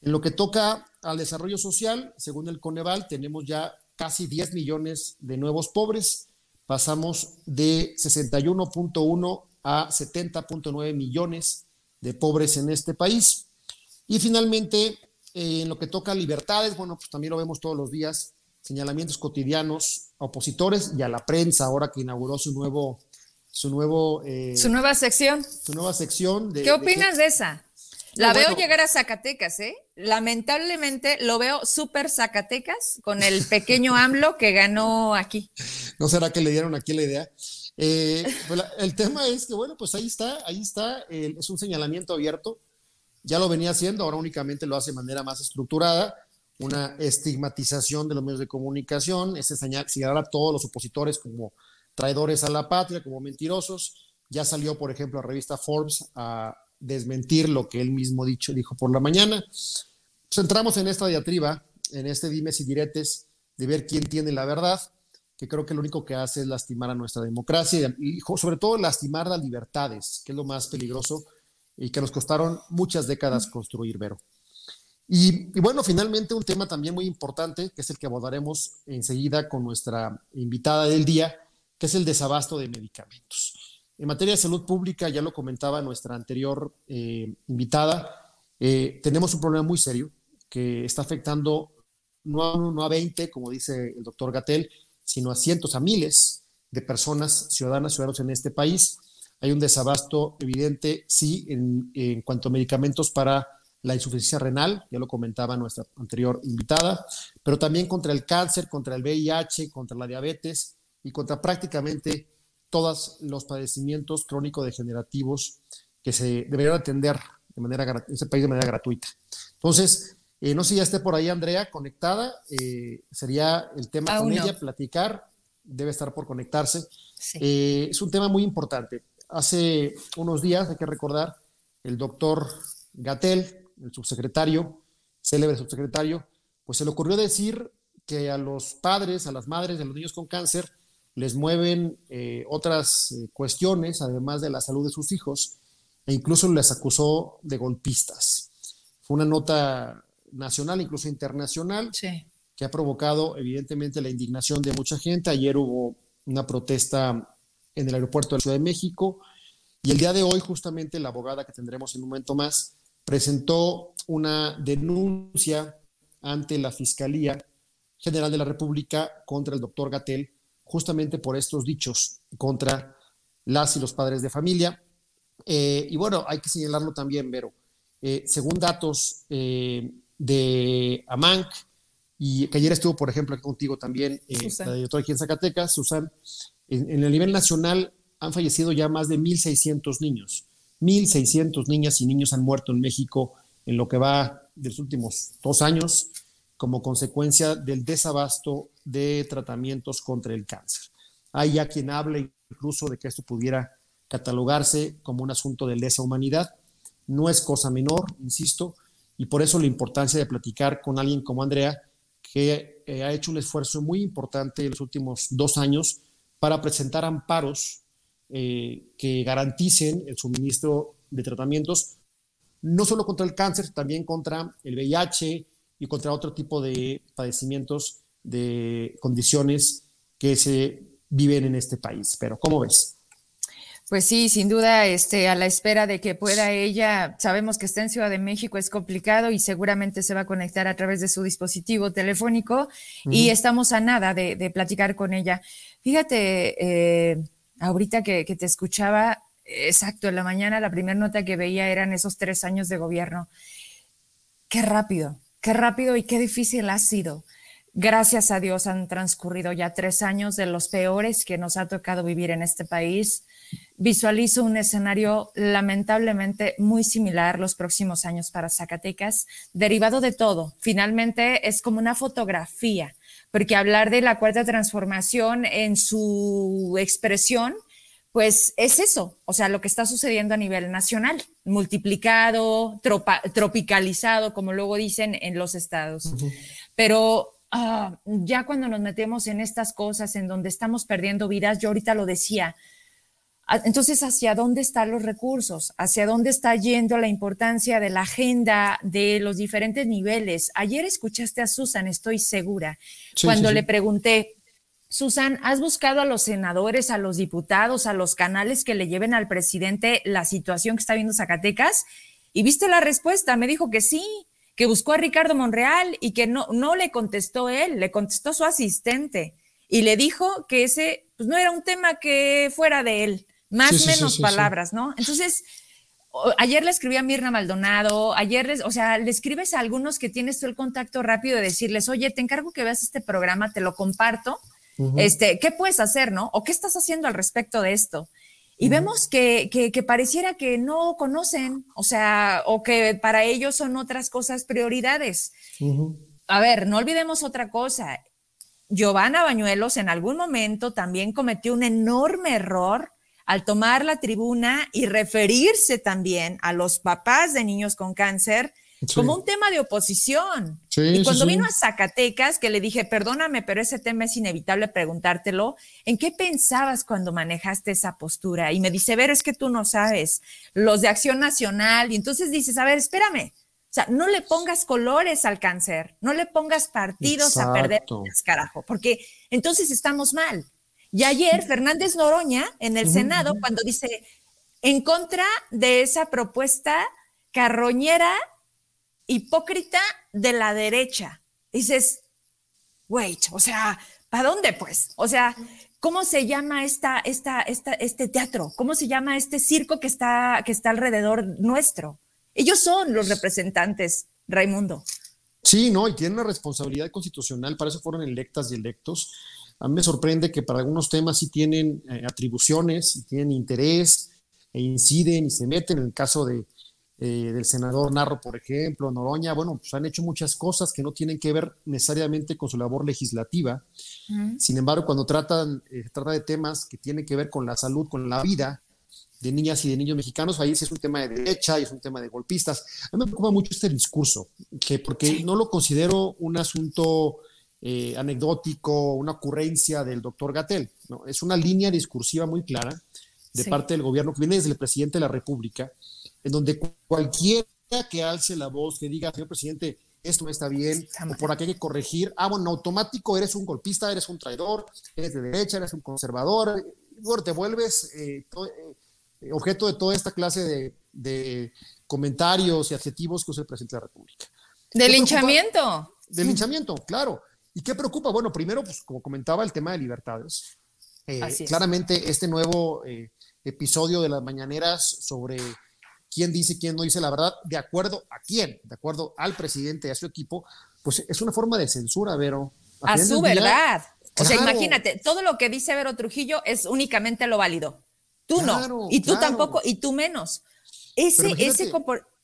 En lo que toca al desarrollo social, según el Coneval, tenemos ya casi 10 millones de nuevos pobres. Pasamos de 61.1 a 70.9 millones de pobres en este país. Y finalmente, en lo que toca a libertades, bueno, pues también lo vemos todos los días, señalamientos cotidianos a opositores y a la prensa, ahora que inauguró su nuevo su nuevo... Eh, su nueva sección. Su nueva sección. De, ¿Qué opinas de, esa? La veo llegar a Zacatecas, ¿eh? Lamentablemente lo veo súper Zacatecas con el pequeño AMLO que ganó aquí. ¿No será que le dieron aquí la idea? Eh, pues el tema es que, bueno, pues ahí está, ahí está, es un señalamiento abierto. Ya lo venía haciendo, ahora únicamente lo hace de manera más estructurada. Una estigmatización de los medios de comunicación, ese señalar a todos los opositores como traidores a la patria, como mentirosos. Ya salió, por ejemplo, la revista Forbes a desmentir lo que él mismo dicho, dijo por la mañana. Pues entramos en esta diatriba, en este dimes y diretes de ver quién tiene la verdad, que creo que lo único que hace es lastimar a nuestra democracia y sobre todo lastimar las libertades, que es lo más peligroso y que nos costaron muchas décadas construir, Vero. Y, bueno, finalmente un tema también muy importante, que es el que abordaremos enseguida con nuestra invitada del día, que es el desabasto de medicamentos. En materia de salud pública, ya lo comentaba nuestra anterior eh, invitada, eh, tenemos un problema muy serio que está afectando no a uno, no a 20, como dice el doctor Gatel, sino a cientos, a miles de personas, ciudadanas, ciudadanos en este país. Hay un desabasto evidente, sí, en cuanto a medicamentos para la insuficiencia renal, ya lo comentaba nuestra anterior invitada, pero también contra el cáncer, contra el VIH, contra la diabetes, y contra prácticamente todos los padecimientos crónico-degenerativos que se deberían atender de manera, en ese país de manera gratuita. Entonces, eh, no sé si ya esté por ahí Andrea conectada, eh, sería el tema con ella, platicar, debe estar por conectarse. Eh, es un tema muy importante. Hace unos días, hay que recordar, el doctor Gatel, el subsecretario, célebre subsecretario, pues se le ocurrió decir que a los padres, a las madres de los niños con cáncer, les mueven eh, otras eh, cuestiones, además de la salud de sus hijos, e incluso les acusó de golpistas. Fue una nota nacional, incluso internacional, que ha provocado evidentemente la indignación de mucha gente. Ayer hubo una protesta en el aeropuerto de la Ciudad de México y el día de hoy justamente la abogada que tendremos en un momento más presentó una denuncia ante la Fiscalía General de la República contra el doctor Gatel justamente por estos dichos contra las y los padres de familia. Eh, y bueno, hay que señalarlo también, Vero. Eh, según datos eh, de AMANC, y que ayer estuvo, por ejemplo, aquí contigo también, la directora aquí en Zacatecas, Susan, en, el nivel nacional han fallecido ya más de 1.600 niños. 1.600 niñas y niños han muerto en México en lo que va de los últimos dos años como consecuencia del desabasto de tratamientos contra el cáncer. Hay ya quien habla incluso de que esto pudiera catalogarse como un asunto de lesa humanidad. No es cosa menor, insisto, y por eso la importancia de platicar con alguien como Andrea, que eh, ha hecho un esfuerzo muy importante en los últimos dos años para presentar amparos eh, que garanticen el suministro de tratamientos, no solo contra el cáncer, también contra el VIH, y contra otro tipo de padecimientos, de condiciones que se viven en este país. Pero, ¿cómo ves? Pues sí, sin duda, este, a la espera de que pueda ella, sabemos que está en Ciudad de México, es complicado y seguramente se va a conectar a través de su dispositivo telefónico y estamos a nada de, platicar con ella. Fíjate, eh, ahorita que, te escuchaba, exacto, en la mañana la primera nota que veía eran esos tres años de gobierno. Qué rápido, qué rápido y qué difícil ha sido. Gracias a Dios han transcurrido ya tres años de los peores que nos ha tocado vivir en este país visualizo un escenario lamentablemente muy similar los próximos años para Zacatecas, derivado de todo. Finalmente es como una fotografía, porque hablar de la cuarta transformación en su expresión, pues es eso, o sea, lo que está sucediendo a nivel nacional, multiplicado, tropicalizado, como luego dicen en los estados. Pero ah, ya cuando nos metemos en estas cosas, en donde estamos perdiendo vidas, yo ahorita lo decía, entonces, ¿hacia dónde están los recursos? ¿Hacia dónde está yendo la importancia de la agenda de los diferentes niveles? Ayer escuchaste a Susan, estoy segura, cuando le pregunté, Susan, ¿has buscado a los senadores, a los diputados, a los canales que le lleven al presidente la situación que está viendo Zacatecas? Y viste la respuesta, me dijo que sí, que buscó a Ricardo Monreal y que no, no le contestó él, le contestó su asistente y le dijo que ese pues, no era un tema que fuera de él más o menos palabras, ¿no? Entonces, ayer le escribí a Mirna Maldonado, ayer, les, o sea, le escribes a algunos que tienes tú el contacto rápido de decirles, oye, te encargo que veas este programa, te lo comparto, este, ¿qué puedes hacer, no? ¿O qué estás haciendo al respecto de esto? Y vemos que, que, pareciera que no conocen, o sea, o que para ellos son otras cosas prioridades. A ver, no olvidemos otra cosa. Giovanna Bañuelos en algún momento también cometió un enorme error al tomar la tribuna y referirse también a los papás de niños con cáncer como un tema de oposición. y cuando vino a Zacatecas, que le dije, perdóname, pero ese tema es inevitable preguntártelo, ¿en qué pensabas cuando manejaste esa postura? Y me dice, ver, es que tú no sabes, los de Acción Nacional, y entonces dices, a ver, espérame, o sea, no le pongas colores al cáncer, no le pongas partidos a perder, carajo, porque entonces estamos mal. Y ayer Fernández Noroña en el Senado, cuando dice en contra de esa propuesta carroñera, hipócrita de la derecha, dices, wait, o sea, ¿para dónde pues? O sea, ¿cómo se llama esta, esta, esta, este teatro? ¿Cómo se llama este circo que está, que está alrededor nuestro? Ellos son los representantes, Raimundo. Sí, no, y tienen una responsabilidad constitucional, para eso fueron electas y electos. A mí me sorprende que para algunos temas sí tienen eh, atribuciones, tienen interés e inciden y se meten. En el caso de, eh, del senador Narro, por ejemplo, Noroña, bueno, pues han hecho muchas cosas que no tienen que ver necesariamente con su labor legislativa. Sin embargo, cuando tratan, eh, trata de temas que tienen que ver con la salud, con la vida de niñas y de niños mexicanos, ahí sí es un tema de derecha y es un tema de golpistas. A mí me preocupa mucho este discurso, que porque no lo considero un asunto eh, anecdótico, una ocurrencia del doctor Gatel. ¿no? Es una línea discursiva muy clara de parte del gobierno que viene desde el presidente de la República, en donde cualquiera que alce la voz, que diga, señor presidente, esto no está bien, o por aquí hay que corregir, ah, bueno, automático eres un golpista, eres un traidor, eres de derecha, eres un conservador, bueno, te vuelves eh, eh, objeto de toda esta clase de, de, comentarios y adjetivos que usa el presidente de la República. De linchamiento. De linchamiento, claro. ¿Y qué preocupa? Bueno, primero, pues como comentaba, el tema de libertades. Eh, claramente, este nuevo eh, episodio de las mañaneras sobre quién dice, quién no dice la verdad, de acuerdo a quién, de acuerdo al presidente y a su equipo, pues es una forma de censura, Vero. A, su verdad. O sea, imagínate, todo lo que dice Vero Trujillo es únicamente lo válido. Tú no, y tú tampoco, y tú menos. Ese, ese,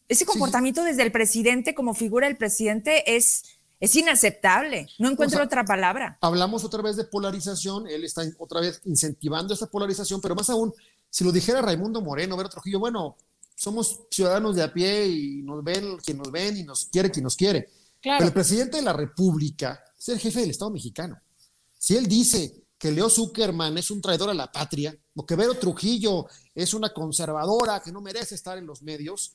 ese comportamiento desde el presidente, como figura del presidente, es es inaceptable, no encuentro otra palabra. Hablamos otra vez de polarización, él está otra vez incentivando esta polarización, pero más aún, si lo dijera Raimundo Moreno, Ver Trujillo, bueno, somos ciudadanos de a pie y nos ven quien nos ven y nos quiere quien nos quiere. Pero el presidente de la República es el jefe del Estado mexicano. Si él dice que Leo Zuckerman es un traidor a la patria, o que Vero Trujillo es una conservadora que no merece estar en los medios,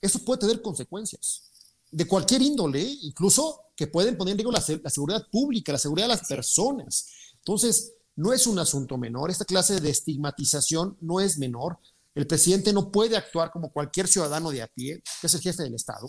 eso puede tener consecuencias de cualquier índole, incluso que pueden poner en riesgo la, seguridad pública, la seguridad de las personas. Entonces, no es un asunto menor, esta clase de estigmatización no es menor. El presidente no puede actuar como cualquier ciudadano de a pie, que es el jefe del Estado,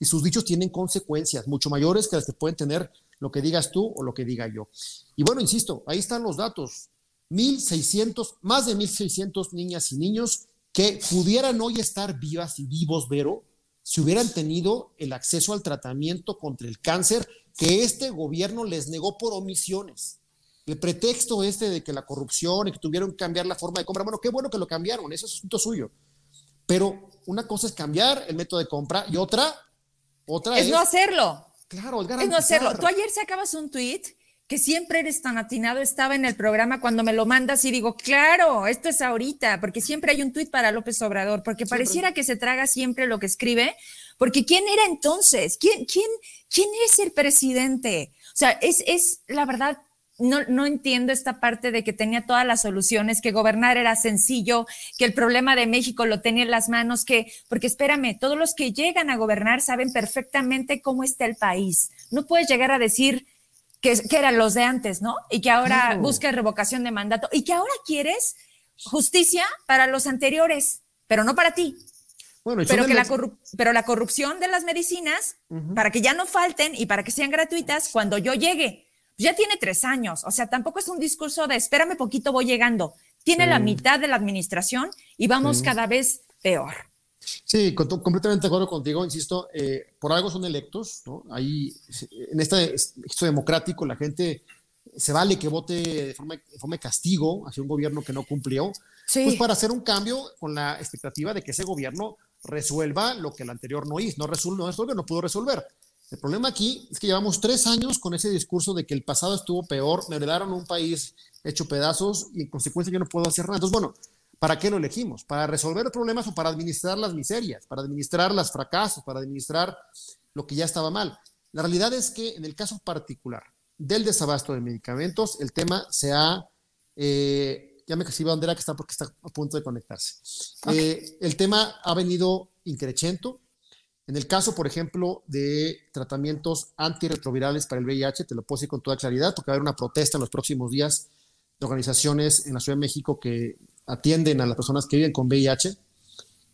y sus dichos tienen consecuencias mucho mayores que las que pueden tener lo que digas tú o lo que diga yo. Y bueno, insisto, ahí están los datos. 1.600, más de 1.600 niñas y niños que pudieran hoy estar vivas y vivos, Vero, si hubieran tenido el acceso al tratamiento contra el cáncer que este gobierno les negó por omisiones. El pretexto este de que la corrupción y que tuvieron que cambiar la forma de compra, bueno, qué bueno que lo cambiaron, eso es asunto suyo. Pero una cosa es cambiar el método de compra y otra, otra es, es no hacerlo. Claro, es, es no hacerlo. Tú ayer sacabas un tweet que siempre eres tan atinado, estaba en el programa cuando me lo mandas y digo, claro, esto es ahorita, porque siempre hay un tuit para López Obrador, porque pareciera que se traga siempre lo que escribe, porque ¿quién era entonces? ¿Quién, quién, quién es el presidente? O sea, es, es la verdad, no, no, entiendo esta parte de que tenía todas las soluciones, que gobernar era sencillo, que el problema de México lo tenía en las manos, que, porque espérame, todos los que llegan a gobernar saben perfectamente cómo está el país. No puedes llegar a decir, que, eran los de antes, ¿no? Y que ahora busca revocación de mandato y que ahora quieres justicia para los anteriores, pero no para ti. Bueno, pero, que la pero la corrupción de las medicinas, para que ya no falten y para que sean gratuitas cuando yo llegue. Ya tiene tres años, o sea, tampoco es un discurso de espérame poquito, voy llegando. Tiene la mitad de la administración y vamos cada vez peor. Sí, completamente de acuerdo contigo, insisto, eh, por algo son electos, ¿no? Ahí, en este esto democrático, la gente se vale que vote de forma, de forma de castigo hacia un gobierno que no cumplió, pues para hacer un cambio con la expectativa de que ese gobierno resuelva lo que el anterior no hizo, no resuelve, no resuelve, no pudo resolver. El problema aquí es que llevamos tres años con ese discurso de que el pasado estuvo peor, me heredaron un país hecho pedazos y en consecuencia yo no puedo hacer nada. Entonces, bueno, ¿Para qué lo elegimos? ¿Para resolver problemas o para administrar las miserias, para administrar los fracasos, para administrar lo que ya estaba mal? La realidad es que en el caso particular del desabasto de medicamentos, el tema se ha, eh, ya me casi bandera que está porque está a punto de conectarse. Eh, el tema ha venido increchento. En el caso, por ejemplo, de tratamientos antirretrovirales para el VIH, te lo puedo decir con toda claridad, porque va a haber una protesta en los próximos días de organizaciones en la Ciudad de México que atienden a las personas que viven con VIH.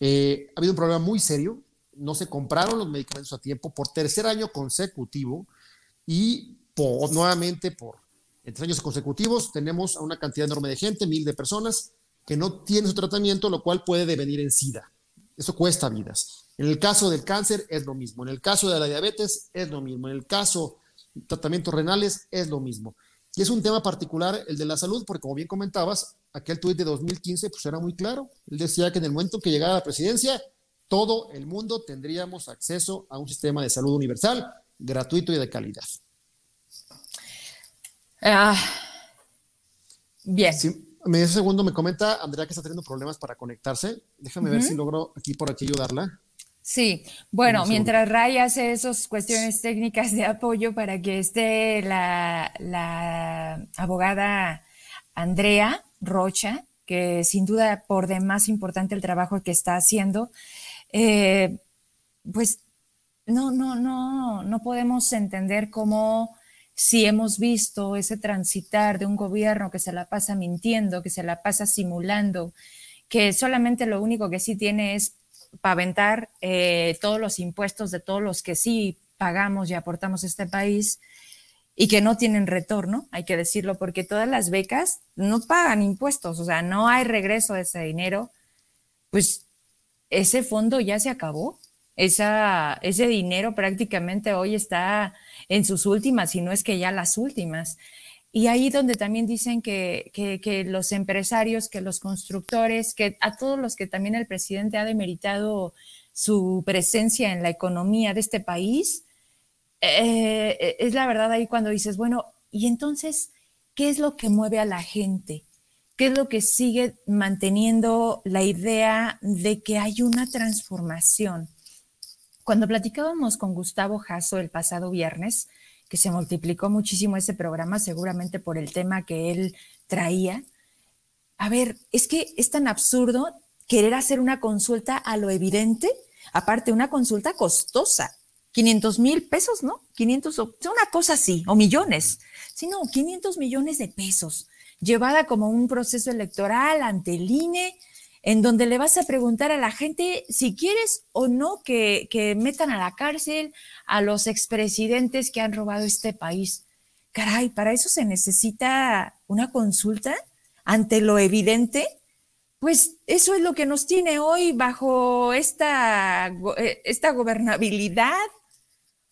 Eh, ha habido un problema muy serio, no se compraron los medicamentos a tiempo por tercer año consecutivo y nuevamente por tres años consecutivos tenemos a una cantidad enorme de gente, mil de personas, que no tienen su tratamiento, lo cual puede devenir en SIDA. Eso cuesta vidas. En el caso del cáncer es lo mismo, en el caso de la diabetes es lo mismo, en el caso de tratamientos renales es lo mismo. Y es un tema particular el de la salud, porque como bien comentabas, aquel tuit de 2015 pues era muy claro. Él decía que en el momento que llegara a la presidencia, todo el mundo tendríamos acceso a un sistema de salud universal, gratuito y de calidad. Ah, bien. Sí, medio segundo me comenta Andrea que está teniendo problemas para conectarse. Déjame ver si logro aquí por aquí ayudarla. Sí, bueno, mientras Ray hace esas cuestiones técnicas de apoyo para que esté la, la abogada Andrea, Rocha, que sin duda por demás importante el trabajo que está haciendo, eh, pues no, no, no, no podemos entender cómo si hemos visto ese transitar de un gobierno que se la pasa mintiendo, que se la pasa simulando, que solamente lo único que sí tiene es paventar eh, todos los impuestos de todos los que sí pagamos y aportamos a este país, y que no tienen retorno, hay que decirlo, porque todas las becas no pagan impuestos, o sea, no hay regreso de ese dinero, pues ese fondo ya se acabó. Esa, ese dinero prácticamente hoy está en sus últimas, si no es que ya las últimas. Y ahí donde también dicen que, que, que, los empresarios, que los constructores, que a todos los que también el presidente ha demeritado su presencia en la economía de este país, eh, es la verdad ahí cuando dices, bueno, y entonces, ¿qué es lo que mueve a la gente? ¿Qué es lo que sigue manteniendo la idea de que hay una transformación? Cuando platicábamos con Gustavo Jasso el pasado viernes, que se multiplicó muchísimo ese programa, seguramente por el tema que él traía. A ver, es que es tan absurdo querer hacer una consulta a lo evidente, aparte una consulta costosa. 500 mil pesos, ¿no? 500, una cosa así, o millones. Sí, no, 500 millones de pesos. llevada como un proceso electoral ante el INE, en donde le vas a preguntar a la gente si quieres o no que, que metan a la cárcel a los expresidentes que han robado este país. Caray, para eso se necesita una consulta ante lo evidente. Pues eso es lo que nos tiene hoy bajo esta, eh, esta gobernabilidad.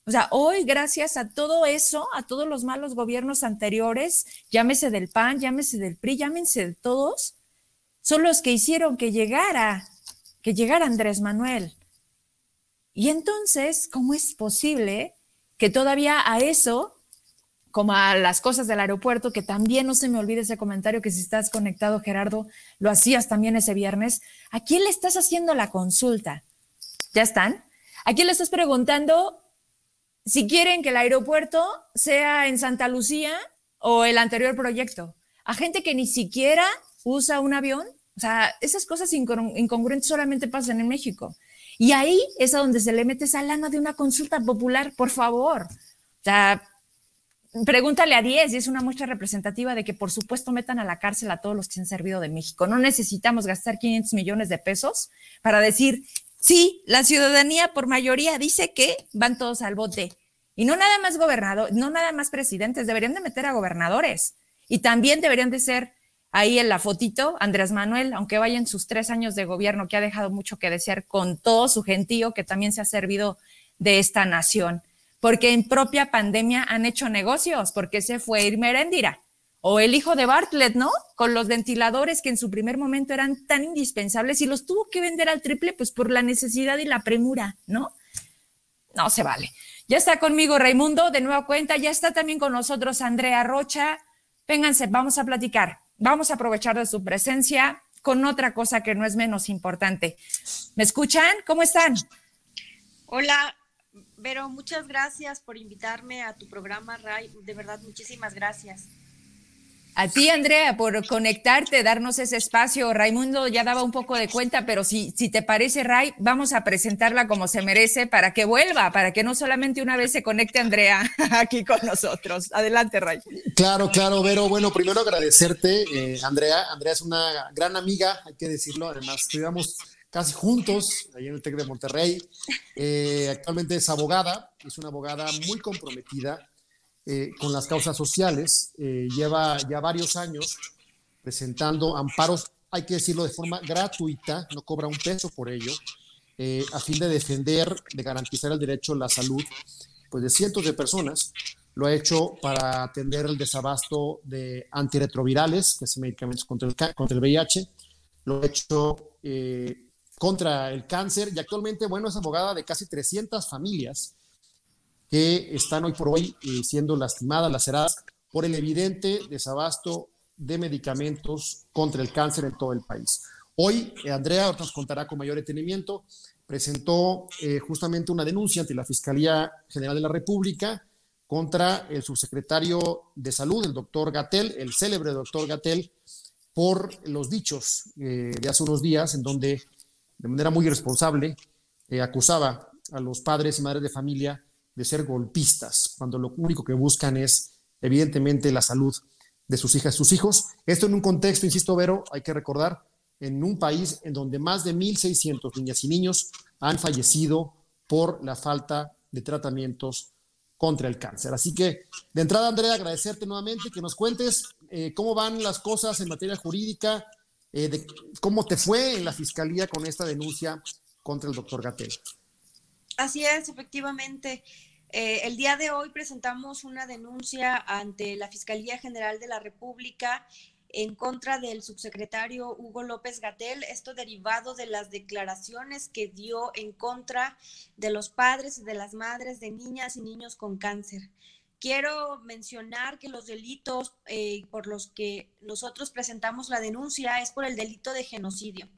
O sea, hoy gracias a todo eso, a todos los malos gobiernos anteriores, llámese del PAN, llámese del PRI, llámense de todos, son los que hicieron que llegara, que llegara Andrés Manuel. Y entonces, ¿cómo es posible que todavía a eso, como a las cosas del aeropuerto, que también no se me olvide ese comentario que si estás conectado, Gerardo, lo hacías también ese viernes, ¿a quién le estás haciendo la consulta? ¿Ya están? ¿A quién le estás preguntando si quieren que el aeropuerto sea en Santa Lucía o el anterior proyecto? A gente que ni siquiera usa un avión, o sea, esas cosas incongruentes solamente pasan en México. Y ahí es a donde se le mete esa lana de una consulta popular, por favor. O sea, pregúntale a 10 y es una muestra representativa de que por supuesto metan a la cárcel a todos los que se han servido de México. No necesitamos gastar 500 millones de pesos para decir, sí, la ciudadanía por mayoría dice que van todos al bote. Y no nada más gobernador, no nada más presidentes, deberían de meter a gobernadores. Y también deberían de ser Ahí en la fotito, Andrés Manuel, aunque vaya en sus tres años de gobierno, que ha dejado mucho que desear con todo su gentío que también se ha servido de esta nación. Porque en propia pandemia han hecho negocios, porque se fue Irmerendira. O el hijo de Bartlett, ¿no? Con los ventiladores que en su primer momento eran tan indispensables y los tuvo que vender al triple, pues por la necesidad y la premura, ¿no? No se vale. Ya está conmigo Raimundo, de nueva cuenta, ya está también con nosotros Andrea Rocha. Vénganse, vamos a platicar vamos a aprovechar de su presencia con otra cosa que no es menos importante. ¿Me escuchan? ¿Cómo están? Hola, Vero, muchas gracias por invitarme a tu programa, Ray. De verdad, muchísimas gracias. A ti, Andrea, por conectarte, darnos ese espacio. Raimundo ya daba un poco de cuenta, pero si, si te parece, Ray, vamos a presentarla como se merece para que vuelva, para que no solamente una vez se conecte Andrea aquí con nosotros. Adelante, Ray. Claro, claro, Vero. Bueno, primero agradecerte, eh, Andrea. Andrea es una gran amiga, hay que decirlo. Además, estudiamos casi juntos ahí en el TEC de Monterrey. Eh, actualmente es abogada, es una abogada muy comprometida eh, con las causas sociales. Eh, lleva ya varios años presentando amparos, hay que decirlo de forma gratuita, no cobra un peso por ello, eh, a fin de defender, de garantizar el derecho a la salud pues, de cientos de personas. Lo ha hecho para atender el desabasto de antirretrovirales, que son medicamentos contra el, contra el VIH. Lo ha hecho contra el cáncer y actualmente, bueno, es abogada de casi 300 familias que están hoy por hoy eh, siendo lastimadas, laceradas por el evidente desabasto de medicamentos contra el cáncer en todo el país. Hoy, eh, Andrea nos contará con mayor detenimiento, presentó eh, justamente una denuncia ante la Fiscalía General de la República contra el subsecretario de Salud, el doctor Gatel, el célebre doctor Gatel, por los dichos de hace unos días en donde de manera muy irresponsable acusaba a los padres y madres de familia de ser golpistas, cuando lo único que buscan es, evidentemente, la salud de sus hijas y sus hijos. Esto en un contexto, insisto, Vero, hay que recordar, en un país en donde más de 1.600 niñas y niños han fallecido por la falta de tratamientos contra el cáncer. Así que, de entrada, Andrea, agradecerte nuevamente que nos cuentes eh, cómo van las cosas en materia jurídica, eh, de cómo te fue en la fiscalía con esta denuncia contra el doctor Gatel. Así es, efectivamente. Eh, el día de hoy presentamos una denuncia ante la Fiscalía General de la República en contra del subsecretario Hugo López Gatel, esto derivado de las declaraciones que dio en contra de los padres y de las madres de niñas y niños con cáncer. Quiero mencionar que los delitos eh, por los que nosotros presentamos la denuncia es por el delito de genocidio.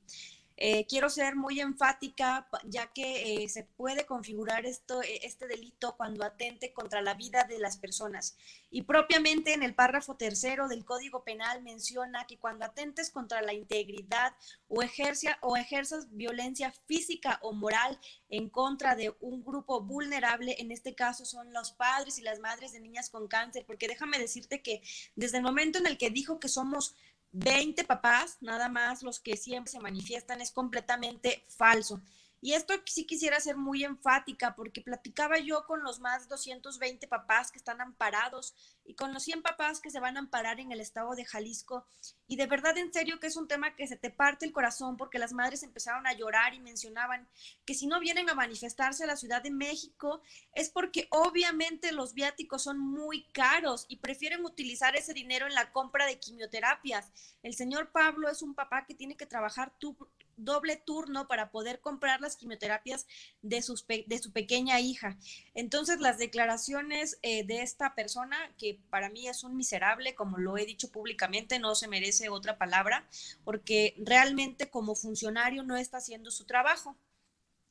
Eh, quiero ser muy enfática, ya que eh, se puede configurar esto, eh, este delito cuando atente contra la vida de las personas. Y propiamente en el párrafo tercero del Código Penal menciona que cuando atentes contra la integridad o, ejercia, o ejerzas violencia física o moral en contra de un grupo vulnerable, en este caso son los padres y las madres de niñas con cáncer, porque déjame decirte que desde el momento en el que dijo que somos 20 papás, nada más los que siempre se manifiestan, es completamente falso. Y esto sí quisiera ser muy enfática porque platicaba yo con los más 220 papás que están amparados y con los 100 papás que se van a amparar en el estado de Jalisco. Y de verdad, en serio, que es un tema que se te parte el corazón porque las madres empezaron a llorar y mencionaban que si no vienen a manifestarse a la Ciudad de México es porque obviamente los viáticos son muy caros y prefieren utilizar ese dinero en la compra de quimioterapias. El señor Pablo es un papá que tiene que trabajar tú doble turno para poder comprar las quimioterapias de, sus de su pequeña hija. Entonces, las declaraciones eh, de esta persona, que para mí es un miserable, como lo he dicho públicamente, no se merece otra palabra, porque realmente como funcionario no está haciendo su trabajo.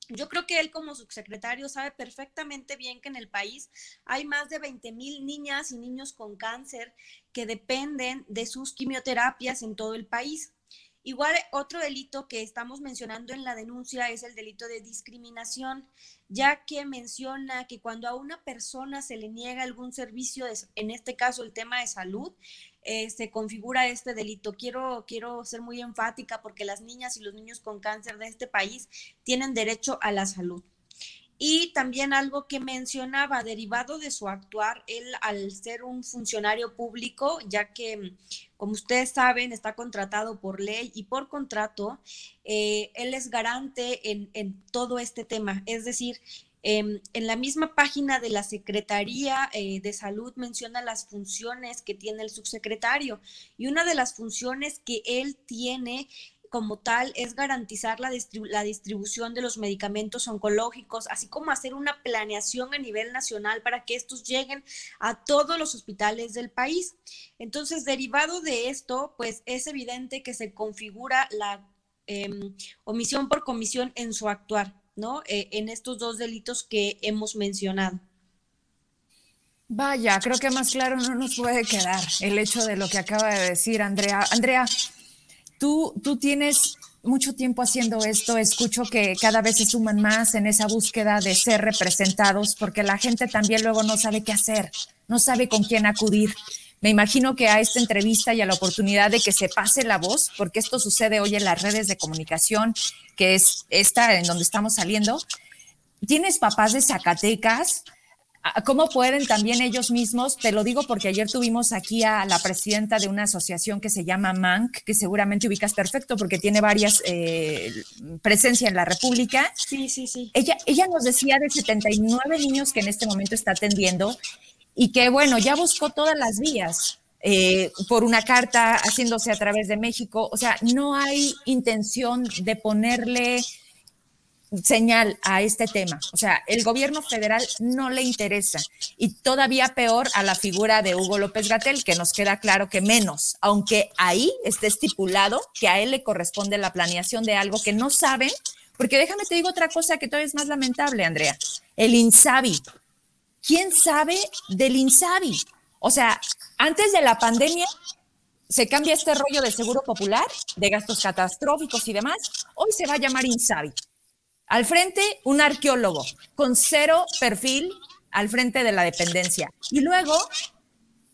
Yo creo que él como subsecretario sabe perfectamente bien que en el país hay más de 20 mil niñas y niños con cáncer que dependen de sus quimioterapias en todo el país. Igual otro delito que estamos mencionando en la denuncia es el delito de discriminación, ya que menciona que cuando a una persona se le niega algún servicio, en este caso el tema de salud, eh, se configura este delito. Quiero, quiero ser muy enfática porque las niñas y los niños con cáncer de este país tienen derecho a la salud. Y también algo que mencionaba, derivado de su actuar, él al ser un funcionario público, ya que, como ustedes saben, está contratado por ley y por contrato, eh, él es garante en, todo este tema. Es decir, em, en la misma página de la Secretaría eh, de Salud menciona las funciones que tiene el subsecretario y una de las funciones que él tiene como tal es garantizar la, la, distribución de los medicamentos oncológicos, así como hacer una planeación a nivel nacional para que estos lleguen a todos los hospitales del país. Entonces, derivado de esto, pues es evidente que se configura la em, omisión por comisión en su actuar, ¿no? Eh, en estos dos delitos que hemos mencionado. Vaya, creo que más claro no nos puede quedar el hecho de lo que acaba de decir Andrea. Andrea, Tú, tú tienes mucho tiempo haciendo esto, escucho que cada vez se suman más en esa búsqueda de ser representados, porque la gente también luego no sabe qué hacer, no sabe con quién acudir. Me imagino que a esta entrevista y a la oportunidad de que se pase la voz, porque esto sucede hoy en las redes de comunicación, que es esta en donde estamos saliendo. Tienes papás de Zacatecas, ¿Cómo pueden también ellos mismos? Te lo digo porque ayer tuvimos aquí a la presidenta de una asociación que se llama MANC, que seguramente ubicas perfecto porque tiene varias eh, presencia en la República. Sí, sí, sí. Ella, ella nos decía de 79 niños que en este momento está atendiendo y que, bueno, ya buscó todas las vías. Eh, por una carta haciéndose a través de México. O sea, no hay intención de ponerle señal a este tema. O sea, el gobierno federal no le interesa y todavía peor a la figura de Hugo López Gatel, que nos queda claro que menos, aunque ahí esté estipulado que a él le corresponde la planeación de algo que no saben, porque déjame te digo otra cosa que todavía es más lamentable, Andrea, el INSABI. ¿Quién sabe del INSABI? O sea, antes de la pandemia se cambia este rollo de seguro popular, de gastos catastróficos y demás, hoy se va a llamar INSABI. Al frente, un arqueólogo con cero perfil al frente de la dependencia. Y luego,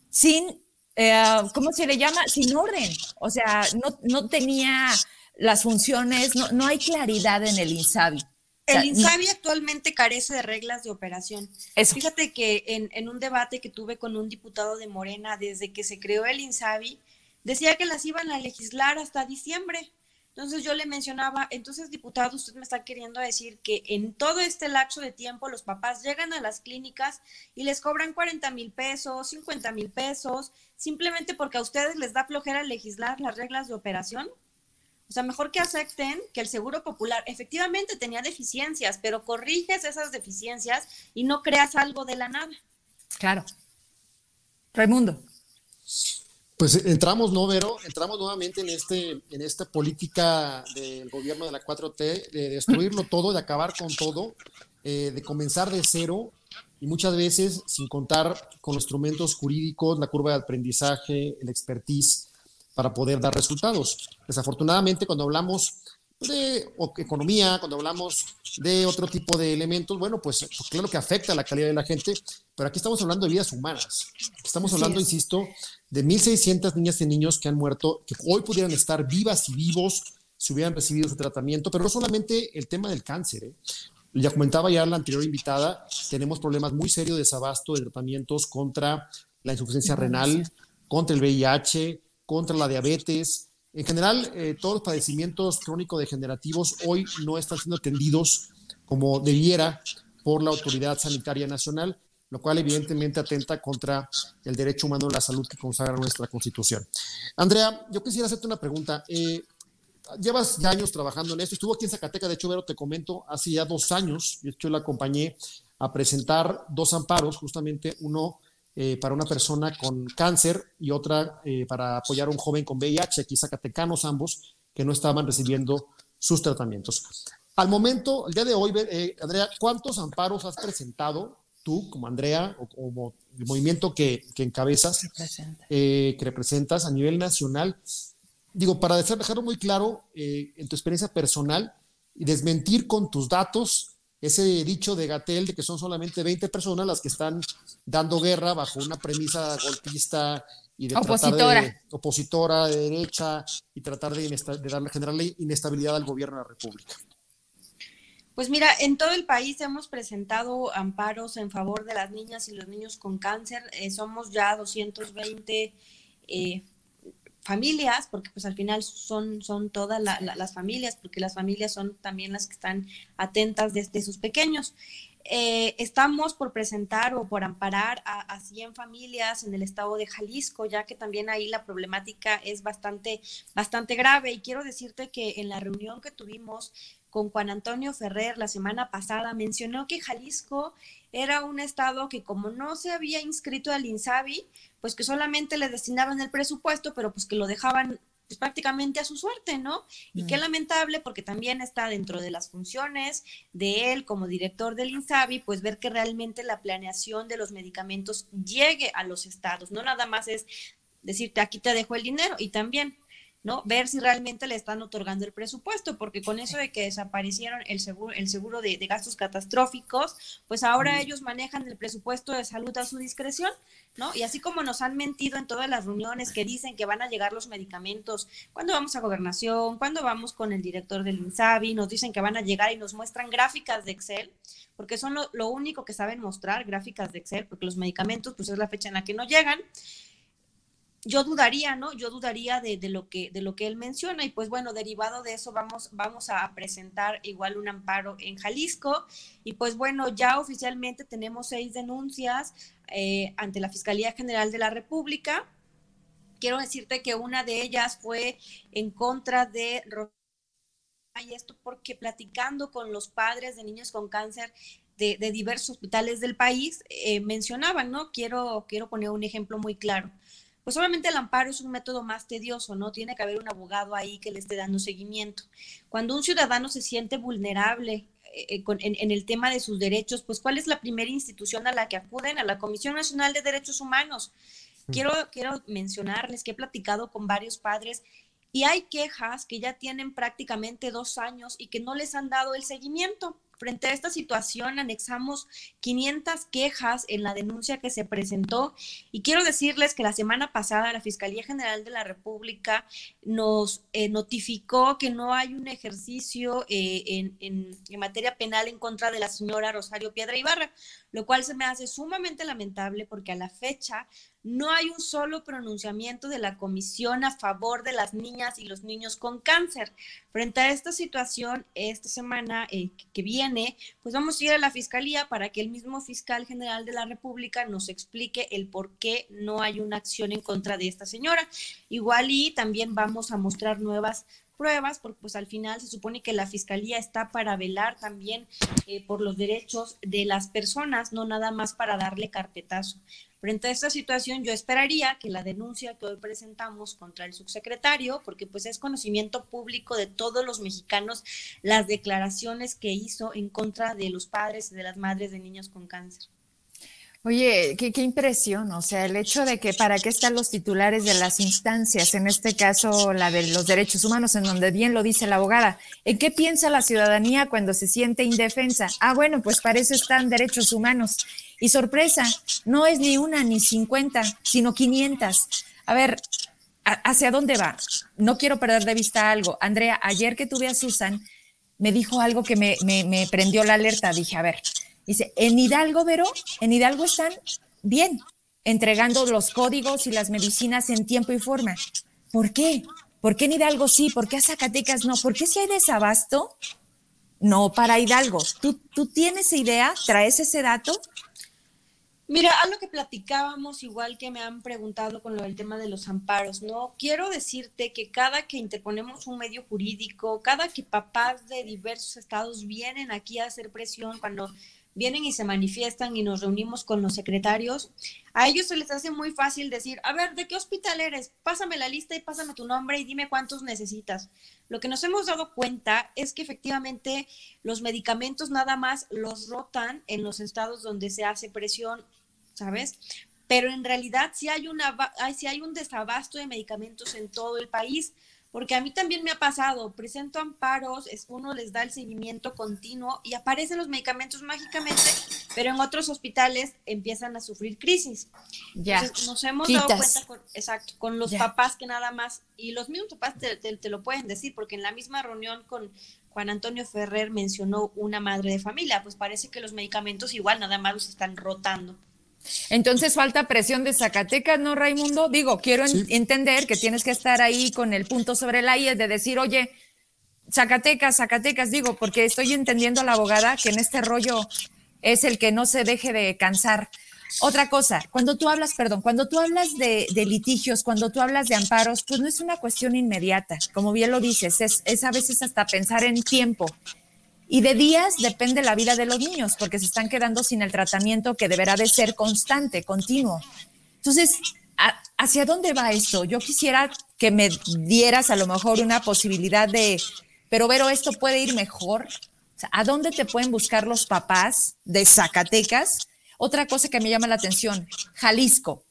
sin, eh, ¿cómo se le llama? Sin orden. O sea, no, tenía las funciones, no, hay claridad en el INSABI. el INSABI actualmente carece de reglas de operación. Fíjate que en, en, un debate que tuve con un diputado de Morena desde que se creó el INSABI, decía que las iban a legislar hasta diciembre. Entonces yo le mencionaba, entonces diputado, usted me está queriendo decir que en todo este lapso de tiempo los papás llegan a las clínicas y les cobran 40 mil pesos, 50 mil pesos, simplemente porque a ustedes les da flojera legislar las reglas de operación. O sea, mejor que acepten que el Seguro Popular efectivamente tenía deficiencias, pero corriges esas deficiencias y no creas algo de la nada. Claro. Raimundo. Pues entramos, ¿no, Vero? Entramos nuevamente en, este, en esta política del gobierno de la 4T, de destruirlo todo, de acabar con todo, eh, de comenzar de cero y muchas veces sin contar con los instrumentos jurídicos, la curva de aprendizaje, el expertise para poder dar resultados. Desafortunadamente, cuando hablamos de economía, cuando hablamos de otro tipo de elementos, bueno, pues, pues, claro que afecta a la calidad de la gente, pero aquí estamos hablando de vidas humanas. Estamos hablando, insisto, de 1.600 niñas y niños que han muerto, que hoy pudieran estar vivas y vivos si hubieran recibido su tratamiento, pero no solamente el tema del cáncer. ¿eh? Ya comentaba ya la anterior invitada, tenemos problemas muy serios de desabasto de tratamientos contra la insuficiencia renal, contra el VIH, contra la diabetes, en general, eh, todos los padecimientos crónico-degenerativos hoy no están siendo atendidos como debiera por la Autoridad Sanitaria Nacional, lo cual evidentemente atenta contra el derecho humano a la salud que consagra nuestra Constitución. Andrea, yo quisiera hacerte una pregunta. Eh, llevas ya años trabajando en esto. Estuvo aquí en Zacatecas, de hecho, Vero, te comento, hace ya dos años. De hecho, la acompañé a presentar dos amparos, justamente uno eh, para una persona con cáncer y otra eh, para apoyar a un joven con VIH, aquí zacatecanos ambos, que no estaban recibiendo sus tratamientos. Al momento, el día de hoy, Andrea, ¿cuántos amparos has presentado tú como Andrea o como el movimiento que, que encabezas, que representas a nivel nacional? Digo, para dejarlo muy claro en tu experiencia personal y desmentir con tus datos ese dicho de Gatel de que son solamente 20 personas las que están dando guerra bajo una premisa golpista y de opositora. de, opositora de derecha y tratar de, de darle, generarle inestabilidad al gobierno de la República. Pues mira, en todo el país hemos presentado amparos en favor de las niñas y los niños con cáncer. Eh, somos ya 220 eh, familias, porque pues al final son, son todas las familias, porque las familias son también las que están atentas desde sus pequeños. Eh, estamos por presentar o por amparar a, a, 100 familias en el estado de Jalisco, ya que también ahí la problemática es bastante, bastante grave. Y quiero decirte que en la reunión que tuvimos con Juan Antonio Ferrer la semana pasada, mencionó que Jalisco era un estado que como no se había inscrito al INSABI, pues que solamente le destinaban el presupuesto, pero pues que lo dejaban pues prácticamente a su suerte, ¿no? Y qué lamentable porque también está dentro de las funciones de él como director del INSABI, pues ver que realmente la planeación de los medicamentos llegue a los estados, no nada más es decirte aquí te dejo el dinero y también ¿no? Ver si realmente le están otorgando el presupuesto, porque con eso de que desaparecieron el seguro, el seguro de, gastos catastróficos, pues ahora ellos manejan el presupuesto de salud a su discreción, ¿no? Y así como nos han mentido en todas las reuniones que dicen que van a llegar los medicamentos, cuando vamos a gobernación, cuando vamos con el director del INSABI, nos dicen que van a llegar y nos muestran gráficas de Excel, porque son lo, lo único que saben mostrar, gráficas de Excel, porque los medicamentos, pues es la fecha en la que no llegan yo dudaría, ¿no? Yo dudaría de, lo que, de lo que él menciona y pues bueno, derivado de eso vamos, vamos a presentar igual un amparo en Jalisco y pues bueno, ya oficialmente tenemos seis denuncias eh, ante la Fiscalía General de la República. Quiero decirte que una de ellas fue en contra de y esto porque platicando con los padres de niños con cáncer de, diversos hospitales del país, eh, mencionaban, ¿no? Quiero, quiero poner un ejemplo muy claro pues obviamente el amparo es un método más tedioso, ¿no? Tiene que haber un abogado ahí que le esté dando seguimiento. Cuando un ciudadano se siente vulnerable eh, eh, en, el tema de sus derechos, pues ¿cuál es la primera institución a la que acuden? A la Comisión Nacional de Derechos Humanos. Quiero, quiero mencionarles que he platicado con varios padres y hay quejas que ya tienen prácticamente dos años y que no les han dado el seguimiento. Frente a esta situación, anexamos 500 quejas en la denuncia que se presentó. Y quiero decirles que la semana pasada la Fiscalía General de la República nos eh, notificó que no hay un ejercicio eh, en, en, materia penal en contra de la señora Rosario Piedra Ibarra, lo cual se me hace sumamente lamentable porque a la fecha no hay un solo pronunciamiento de la comisión a favor de las niñas y los niños con cáncer. Frente a esta situación, esta semana eh, que viene, pues vamos a ir a la fiscalía para que el mismo fiscal general de la República nos explique el por qué no hay una acción en contra de esta señora. Igual y también vamos a mostrar nuevas pruebas, porque pues al final se supone que la fiscalía está para velar también eh, por los derechos de las personas, no nada más para darle carpetazo. Frente a esta situación, yo esperaría que la denuncia que hoy presentamos contra el subsecretario, porque pues es conocimiento público de todos los mexicanos las declaraciones que hizo en contra de los padres y de las madres de niños con cáncer. Oye, qué, impresión, o sea, el hecho de que para qué están los titulares de las instancias, en este caso la de los derechos humanos, en donde bien lo dice la abogada, ¿en qué piensa la ciudadanía cuando se siente indefensa? Ah, bueno, pues para eso están derechos humanos. Y sorpresa, no es ni una ni cincuenta, sino quinientas. A ver, ¿hacia dónde va? No quiero perder de vista algo. Andrea, ayer que tuve a Susan, me dijo algo que me, me prendió la alerta. Dije, a ver, Dice, en Hidalgo, Vero, en Hidalgo están bien, entregando los códigos y las medicinas en tiempo y forma. ¿Por qué? ¿Por qué en Hidalgo sí? ¿Por qué a Zacatecas no? ¿Por qué si hay desabasto? No para Hidalgo. ¿Tú, tú tienes idea? ¿Traes ese dato? Mira, a lo que platicábamos, igual que me han preguntado con lo del tema de los amparos, ¿no? Quiero decirte que cada que interponemos un medio jurídico, cada que papás de diversos estados vienen aquí a hacer presión cuando vienen y se manifiestan y nos reunimos con los secretarios, a ellos se les hace muy fácil decir, a ver, ¿de qué hospital eres? Pásame la lista y pásame tu nombre y dime cuántos necesitas. Lo que nos hemos dado cuenta es que efectivamente los medicamentos nada más los rotan en los estados donde se hace presión, ¿sabes? Pero en realidad si hay, una, hay un desabasto de medicamentos en todo el país porque a mí también me ha pasado, presento amparos, es, uno les da el seguimiento continuo y aparecen los medicamentos mágicamente, pero en otros hospitales empiezan a sufrir crisis. Ya. nos hemos dado cuenta con, exacto, con los papás que nada más, y los mismos papás te, te, lo pueden decir, porque en la misma reunión con Juan Antonio Ferrer mencionó una madre de familia, pues parece que los medicamentos igual nada más los están rotando. Entonces falta presión de Zacatecas, ¿no, Raimundo? Digo, quiero entender que tienes que estar ahí con el punto sobre la I, de decir, oye, Zacatecas, Zacatecas, digo, porque estoy entendiendo a la abogada que en este rollo es el que no se deje de cansar. Otra cosa, cuando tú hablas, perdón, cuando tú hablas de, litigios, cuando tú hablas de amparos, pues no es una cuestión inmediata, como bien lo dices, es, es a veces hasta pensar en tiempo. Y de días depende la vida de los niños, porque se están quedando sin el tratamiento que deberá de ser constante, continuo. Entonces, ¿hacia dónde va esto? Yo quisiera que me dieras a lo mejor una posibilidad de, pero Vero, esto puede ir mejor. ¿A dónde te pueden buscar los papás de Zacatecas? Otra cosa que me llama la atención, Jalisco.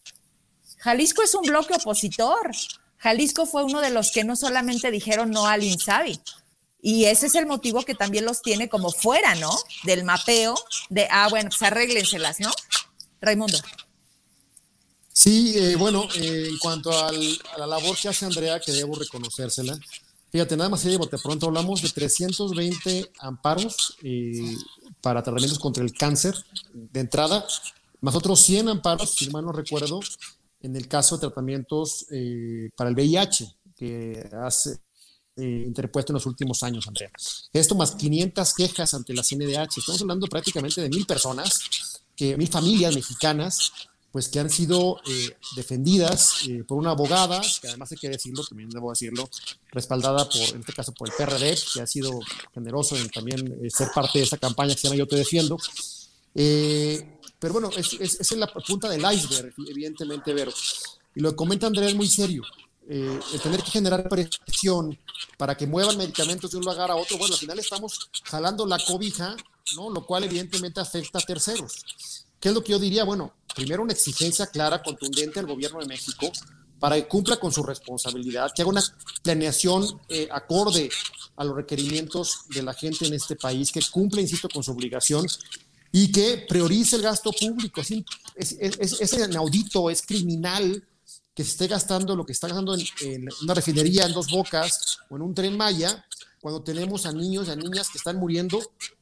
Jalisco es un bloque opositor. Jalisco fue uno de los que no solamente dijeron no al INSABI, y ese es el motivo que también los tiene como fuera, ¿no? Del mapeo de, ah, bueno, pues arréglenselas, ¿no? Raimundo. Sí, eh, bueno, eh, en cuanto a la labor que hace Andrea, que debo reconocérsela, fíjate, nada más de pronto hablamos de 320 amparos eh, para tratamientos contra el cáncer de entrada, más otros 100 amparos, si mal no recuerdo, en el caso de tratamientos para el VIH, que hace, eh, interpuesto en los últimos años, Andrea. Esto más 500 quejas ante la CNDH. Estamos hablando prácticamente de mil personas, que, mil familias mexicanas, pues que han sido eh, defendidas eh, por una abogada, que además hay que decirlo, también debo decirlo, respaldada por, en este caso, por el PRD, que ha sido generoso en también ser parte de esa campaña que se llama Yo Te Defiendo. pero bueno, es, es, es la punta del iceberg, evidentemente, Vero. Y lo que comenta Andrea es muy serio. Eh, el tener que generar presión para que muevan medicamentos de un lugar a otro, bueno, al final estamos jalando la cobija, ¿no? Lo cual evidentemente afecta a terceros. ¿Qué es lo que yo diría? Bueno, primero una exigencia clara, contundente al gobierno de México para que cumpla con su responsabilidad, que haga una planeación eh, acorde a los requerimientos de la gente en este país, que cumpla, insisto, con su obligación y que priorice el gasto público. Es, es, es, es inaudito, es criminal que se esté gastando lo que está gastando en, una refinería en dos bocas o en un tren Maya, cuando tenemos a niños y a niñas que están muriendo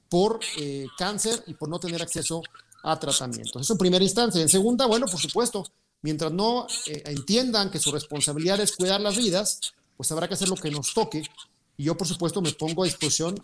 por eh, cáncer y por no tener acceso a tratamientos. Eso en primera instancia. En segunda, bueno, por supuesto, mientras no eh, entiendan que su responsabilidad es cuidar las vidas, pues habrá que hacer lo que nos toque. Y yo, por supuesto, me pongo a disposición,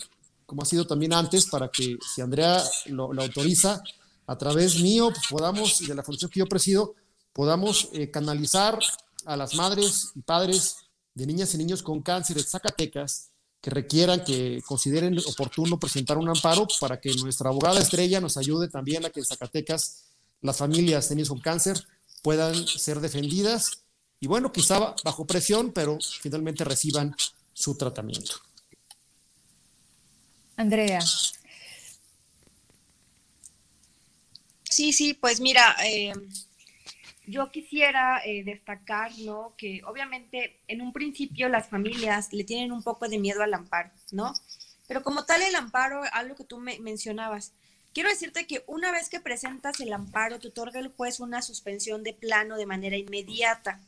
como ha sido también antes, para que si Andrea lo, autoriza, a través mío, pues podamos, y de la función que yo presido, podamos eh, canalizar a las madres y padres de niñas y niños con cáncer de Zacatecas que requieran, que consideren oportuno presentar un amparo para que nuestra abogada estrella nos ayude también a que en Zacatecas las familias de niños con cáncer puedan ser defendidas y bueno, quizá bajo presión, pero finalmente reciban su tratamiento. Andrea. Sí, sí, pues mira, eh, yo quisiera eh, destacar, ¿no? Que obviamente en un principio las familias le tienen un poco de miedo al amparo, ¿no? Pero como tal el amparo, algo que tú me mencionabas, quiero decirte que una vez que presentas el amparo, te otorga el juez una suspensión de plano de manera inmediata,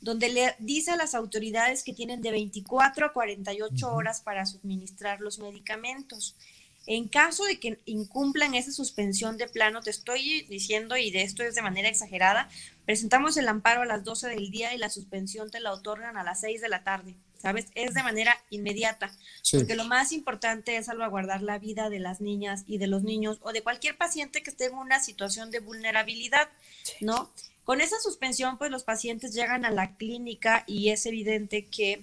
donde le dice a las autoridades que tienen de 24 a 48 horas para suministrar los medicamentos. En caso de que incumplan esa suspensión de plano, te estoy diciendo, y de esto es de manera exagerada, presentamos el amparo a las 12 del día y la suspensión te la otorgan a las 6 de la tarde, ¿sabes? Es de manera inmediata, porque lo más importante es salvaguardar la vida de las niñas y de los niños o de cualquier paciente que esté en una situación de vulnerabilidad, ¿no? Con esa suspensión, pues los pacientes llegan a la clínica y es evidente que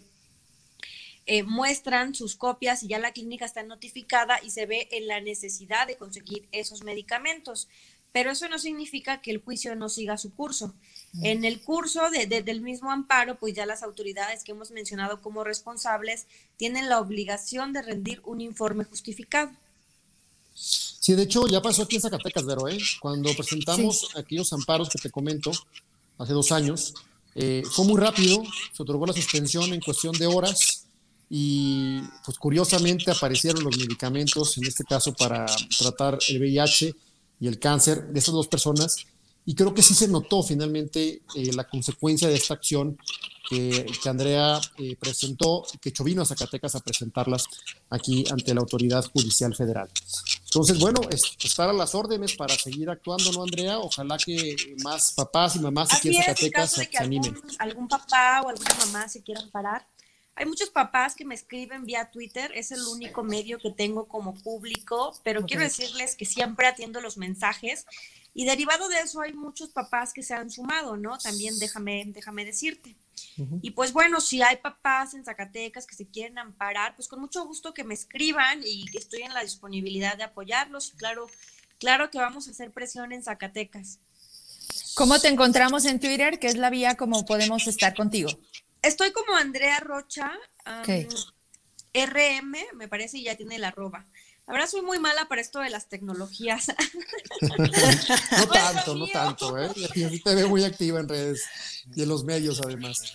eh, muestran sus copias y ya la clínica está notificada y se ve en la necesidad de conseguir esos medicamentos. Pero eso no significa que el juicio no siga su curso. Mm. En el curso de, del mismo amparo, pues ya las autoridades que hemos mencionado como responsables tienen la obligación de rendir un informe justificado. Sí, de hecho ya pasó aquí en Zacatecas, Vero, ¿eh? cuando presentamos aquellos amparos que te comento hace dos años, eh, fue muy rápido, se otorgó la suspensión en cuestión de horas y pues curiosamente aparecieron los medicamentos, en este caso para tratar el VIH y el cáncer de estas dos personas. Y creo que sí se notó finalmente eh, la consecuencia de esta acción que, que Andrea eh, presentó, que Chovino a Zacatecas a presentarlas aquí ante la autoridad judicial federal. Entonces, bueno, estar a las órdenes para seguir actuando, ¿no, Andrea? Ojalá que más papás y mamás aquí en Zacatecas se, animen. Algún, algún papá o alguna mamá se quieran parar, hay muchos papás que me escriben vía Twitter, es el único medio que tengo como público, pero quiero decirles que siempre atiendo los mensajes y derivado de eso hay muchos papás que se han sumado, ¿no? También déjame, déjame decirte. Y pues bueno, si hay papás en Zacatecas que se quieren amparar, pues con mucho gusto que me escriban y que estoy en la disponibilidad de apoyarlos. Y claro, claro que vamos a hacer presión en Zacatecas. ¿Cómo te encontramos en Twitter? ¿Qué es la vía como podemos estar contigo? Estoy como Andrea Rocha, RM, me parece, y ya tiene la arroba. La verdad soy muy mala para esto de las tecnologías. no tanto, no tanto, ¿eh? Y te veo muy activa en redes y en los medios además.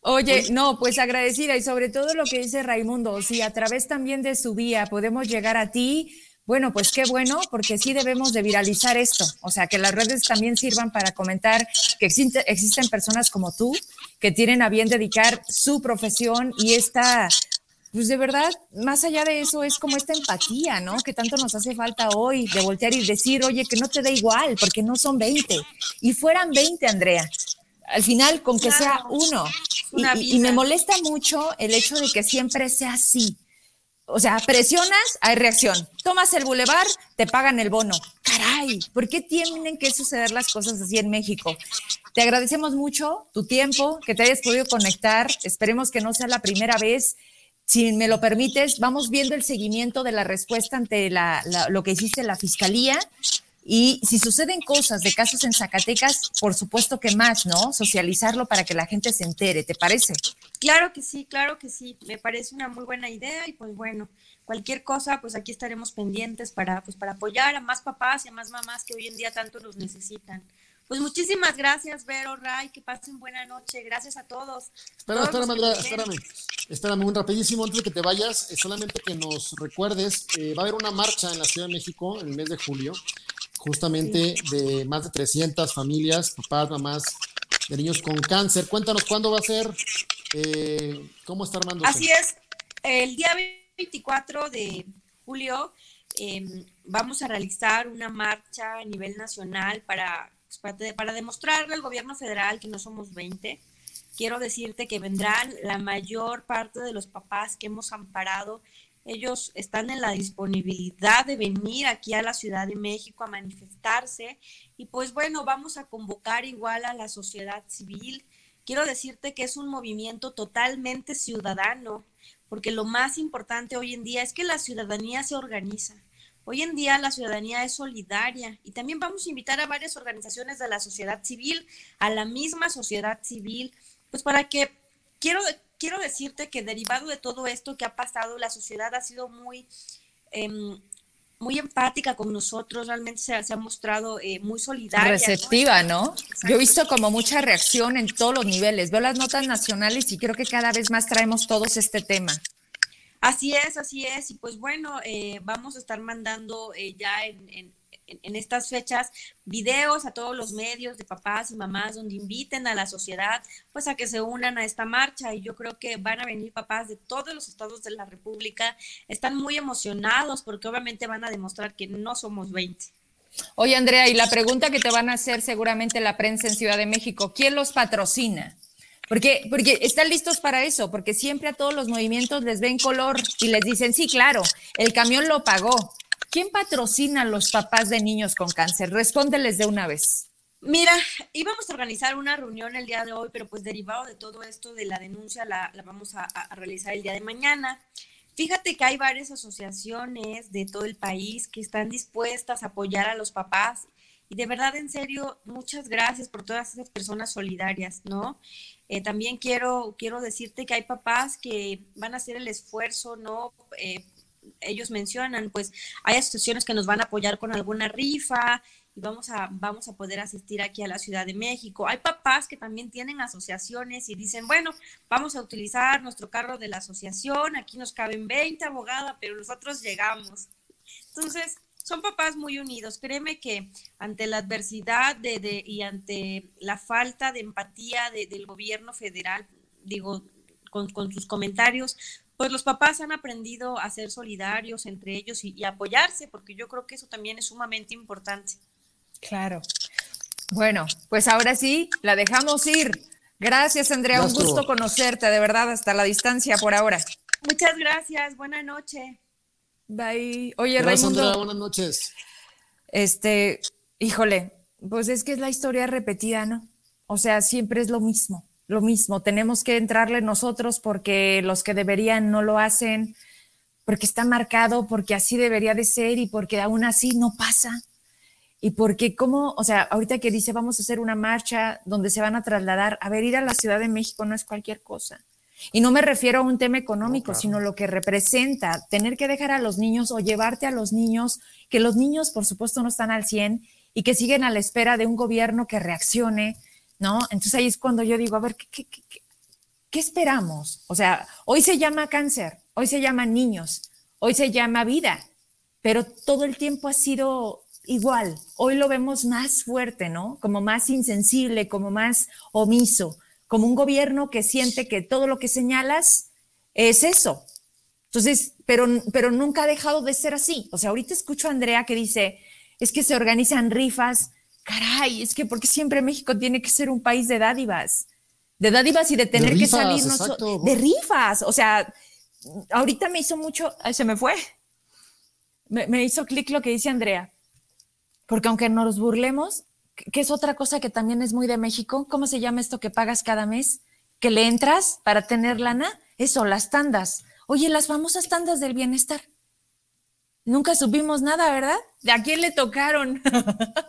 Oye, no, pues agradecida y sobre todo lo que dice Raimundo, si a través también de su vía podemos llegar a ti, bueno, pues qué bueno, porque sí debemos de viralizar esto, o sea, que las redes también sirvan para comentar que existen personas como tú que tienen a bien dedicar su profesión y esta, pues de verdad, más allá de eso es como esta empatía, ¿no? Que tanto nos hace falta hoy de voltear y decir, oye, que no te da igual, porque no son 20. Y fueran 20, Andrea. Al final, con que sea uno. y me molesta mucho el hecho de que siempre sea así o sea, presionas, hay reacción. Tomas el bulevar, te pagan el bono. Caray, ¿por qué tienen que suceder las cosas así en México? Te agradecemos mucho tu tiempo, que te hayas podido conectar. Esperemos que no sea la primera vez. Si me lo permites, vamos viendo el seguimiento de la respuesta ante lo que hiciste la fiscalía y si suceden cosas de casos en Zacatecas, por supuesto que más, ¿no? Socializarlo para que la gente se entere, ¿te parece? Claro que sí, claro que sí. Me parece una muy buena idea y pues bueno, cualquier cosa, pues aquí estaremos pendientes para, pues, para apoyar a más papás y a más mamás que hoy en día tanto los necesitan. Pues muchísimas gracias, Vero, Ray, que pasen buena noche. Gracias a todos. Espera, espérame, Andrea, espérame. Espérame un rapidísimo antes de que te vayas, solamente que nos recuerdes, eh, va a haber una marcha en la Ciudad de México en el mes de julio justamente de más de 300 familias, papás, mamás de niños con cáncer. Cuéntanos cuándo va a ser, eh, cómo está armando. Así es, el día 24 de julio em, vamos a realizar una marcha a nivel nacional para, pues, para demostrarle al gobierno federal que no somos 20. Quiero decirte que vendrán la mayor parte de los papás que hemos amparado ellos están en la disponibilidad de venir aquí a la Ciudad de México a manifestarse y pues bueno, vamos a convocar igual a la sociedad civil. Quiero decirte que es un movimiento totalmente ciudadano, porque lo más importante hoy en día es que la ciudadanía se organiza. Hoy en día la ciudadanía es solidaria y también vamos a invitar a varias organizaciones de la sociedad civil, a la misma sociedad civil, pues para que quiero, quiero decirte que derivado de todo esto que ha pasado, la sociedad ha sido muy em, muy empática con nosotros, realmente se, ha mostrado eh, muy solidaria. Receptiva, ¿no? Yo he visto como mucha reacción en todos los niveles. Veo las notas nacionales y creo que cada vez más traemos todos este tema. Así es, así es. Y pues bueno, eh, vamos a estar mandando eh, ya en, en, estas fechas videos a todos los medios de papás y mamás donde inviten a la sociedad pues a que se unan a esta marcha y yo creo que van a venir papás de todos los estados de la República, están muy emocionados porque obviamente van a demostrar que no somos 20. Oye Andrea, y la pregunta que te van a hacer seguramente la prensa en Ciudad de México, ¿quién los patrocina? Porque, porque están listos para eso, porque siempre a todos los movimientos les ven color y les dicen, sí, claro, el camión lo pagó, ¿Quién patrocina a los papás de niños con cáncer? Respóndeles de una vez. Mira, íbamos a organizar una reunión el día de hoy, pero pues derivado de todo esto de la denuncia la, vamos a, realizar el día de mañana. Fíjate que hay varias asociaciones de todo el país que están dispuestas a apoyar a los papás y de verdad, en serio, muchas gracias por todas esas personas solidarias, ¿no? Eh, también quiero, quiero decirte que hay papás que van a hacer el esfuerzo, ¿no? Eh, ellos mencionan, pues hay asociaciones que nos van a apoyar con alguna rifa y vamos a, vamos a poder asistir aquí a la Ciudad de México. Hay papás que también tienen asociaciones y dicen, bueno, vamos a utilizar nuestro carro de la asociación, aquí nos caben 20 abogada, pero nosotros llegamos. Entonces, son papás muy unidos. Créeme que ante la adversidad de, y ante la falta de empatía del gobierno federal, digo, con, con sus comentarios, pues los papás han aprendido a ser solidarios entre ellos y, apoyarse, porque yo creo que eso también es sumamente importante. Claro. Bueno, pues ahora sí, la dejamos ir. Gracias, Andrea. Un gusto conocerte, de verdad, hasta la distancia por ahora. Muchas gracias. Buenas noches. Bye. Oye, Raimundo. buenas noches. Este, híjole, pues es que es la historia repetida, ¿no? O sea, siempre es lo mismo lo mismo, tenemos que entrarle nosotros porque los que deberían no lo hacen, porque está marcado, porque así debería de ser y porque aún así no pasa. Y porque como, o sea, ahorita que dice vamos a hacer una marcha donde se van a trasladar, a ver, ir a la Ciudad de México no es cualquier cosa. Y no me refiero a un tema económico, sino lo que representa tener que dejar a los niños o llevarte a los niños, que los niños por supuesto no están al 100 y que siguen a la espera de un gobierno que reaccione, ¿no? Entonces ahí es cuando yo digo, a ver, ¿qué, qué, esperamos? O sea, hoy se llama cáncer, hoy se llama niños, hoy se llama vida, pero todo el tiempo ha sido igual. Hoy lo vemos más fuerte, ¿no? Como más insensible, como más omiso, como un gobierno que siente que todo lo que señalas es eso. Entonces, pero, pero nunca ha dejado de ser así. O sea, ahorita escucho a Andrea que dice, es que se organizan rifas, caray, es que porque siempre México tiene que ser un país de dádivas, de dádivas y de tener que salirnos de rifas. O sea, ahorita me hizo mucho, se me fue, me, hizo clic lo que dice Andrea, porque aunque nos burlemos, que es otra cosa que también es muy de México, ¿cómo se llama esto que pagas cada mes? Que le entras para tener lana, eso, las tandas. Oye, las famosas tandas del bienestar. Nunca supimos nada, ¿verdad? ¿De a quién le tocaron?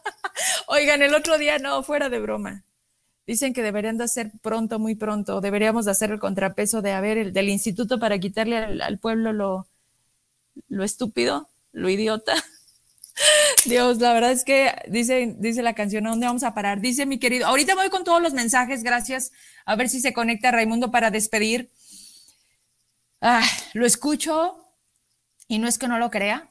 Oigan, el otro día, no, fuera de broma. Dicen que deberían de hacer pronto, muy pronto, deberíamos de hacer el contrapeso de haber el del instituto para quitarle al, pueblo lo, lo estúpido, lo idiota. Dios, la verdad es que dice, dice la canción, ¿a dónde vamos a parar? Dice mi querido, ahorita voy con todos los mensajes, gracias. A ver si se conecta Raimundo para despedir. Ah, lo escucho y no es que no lo crea,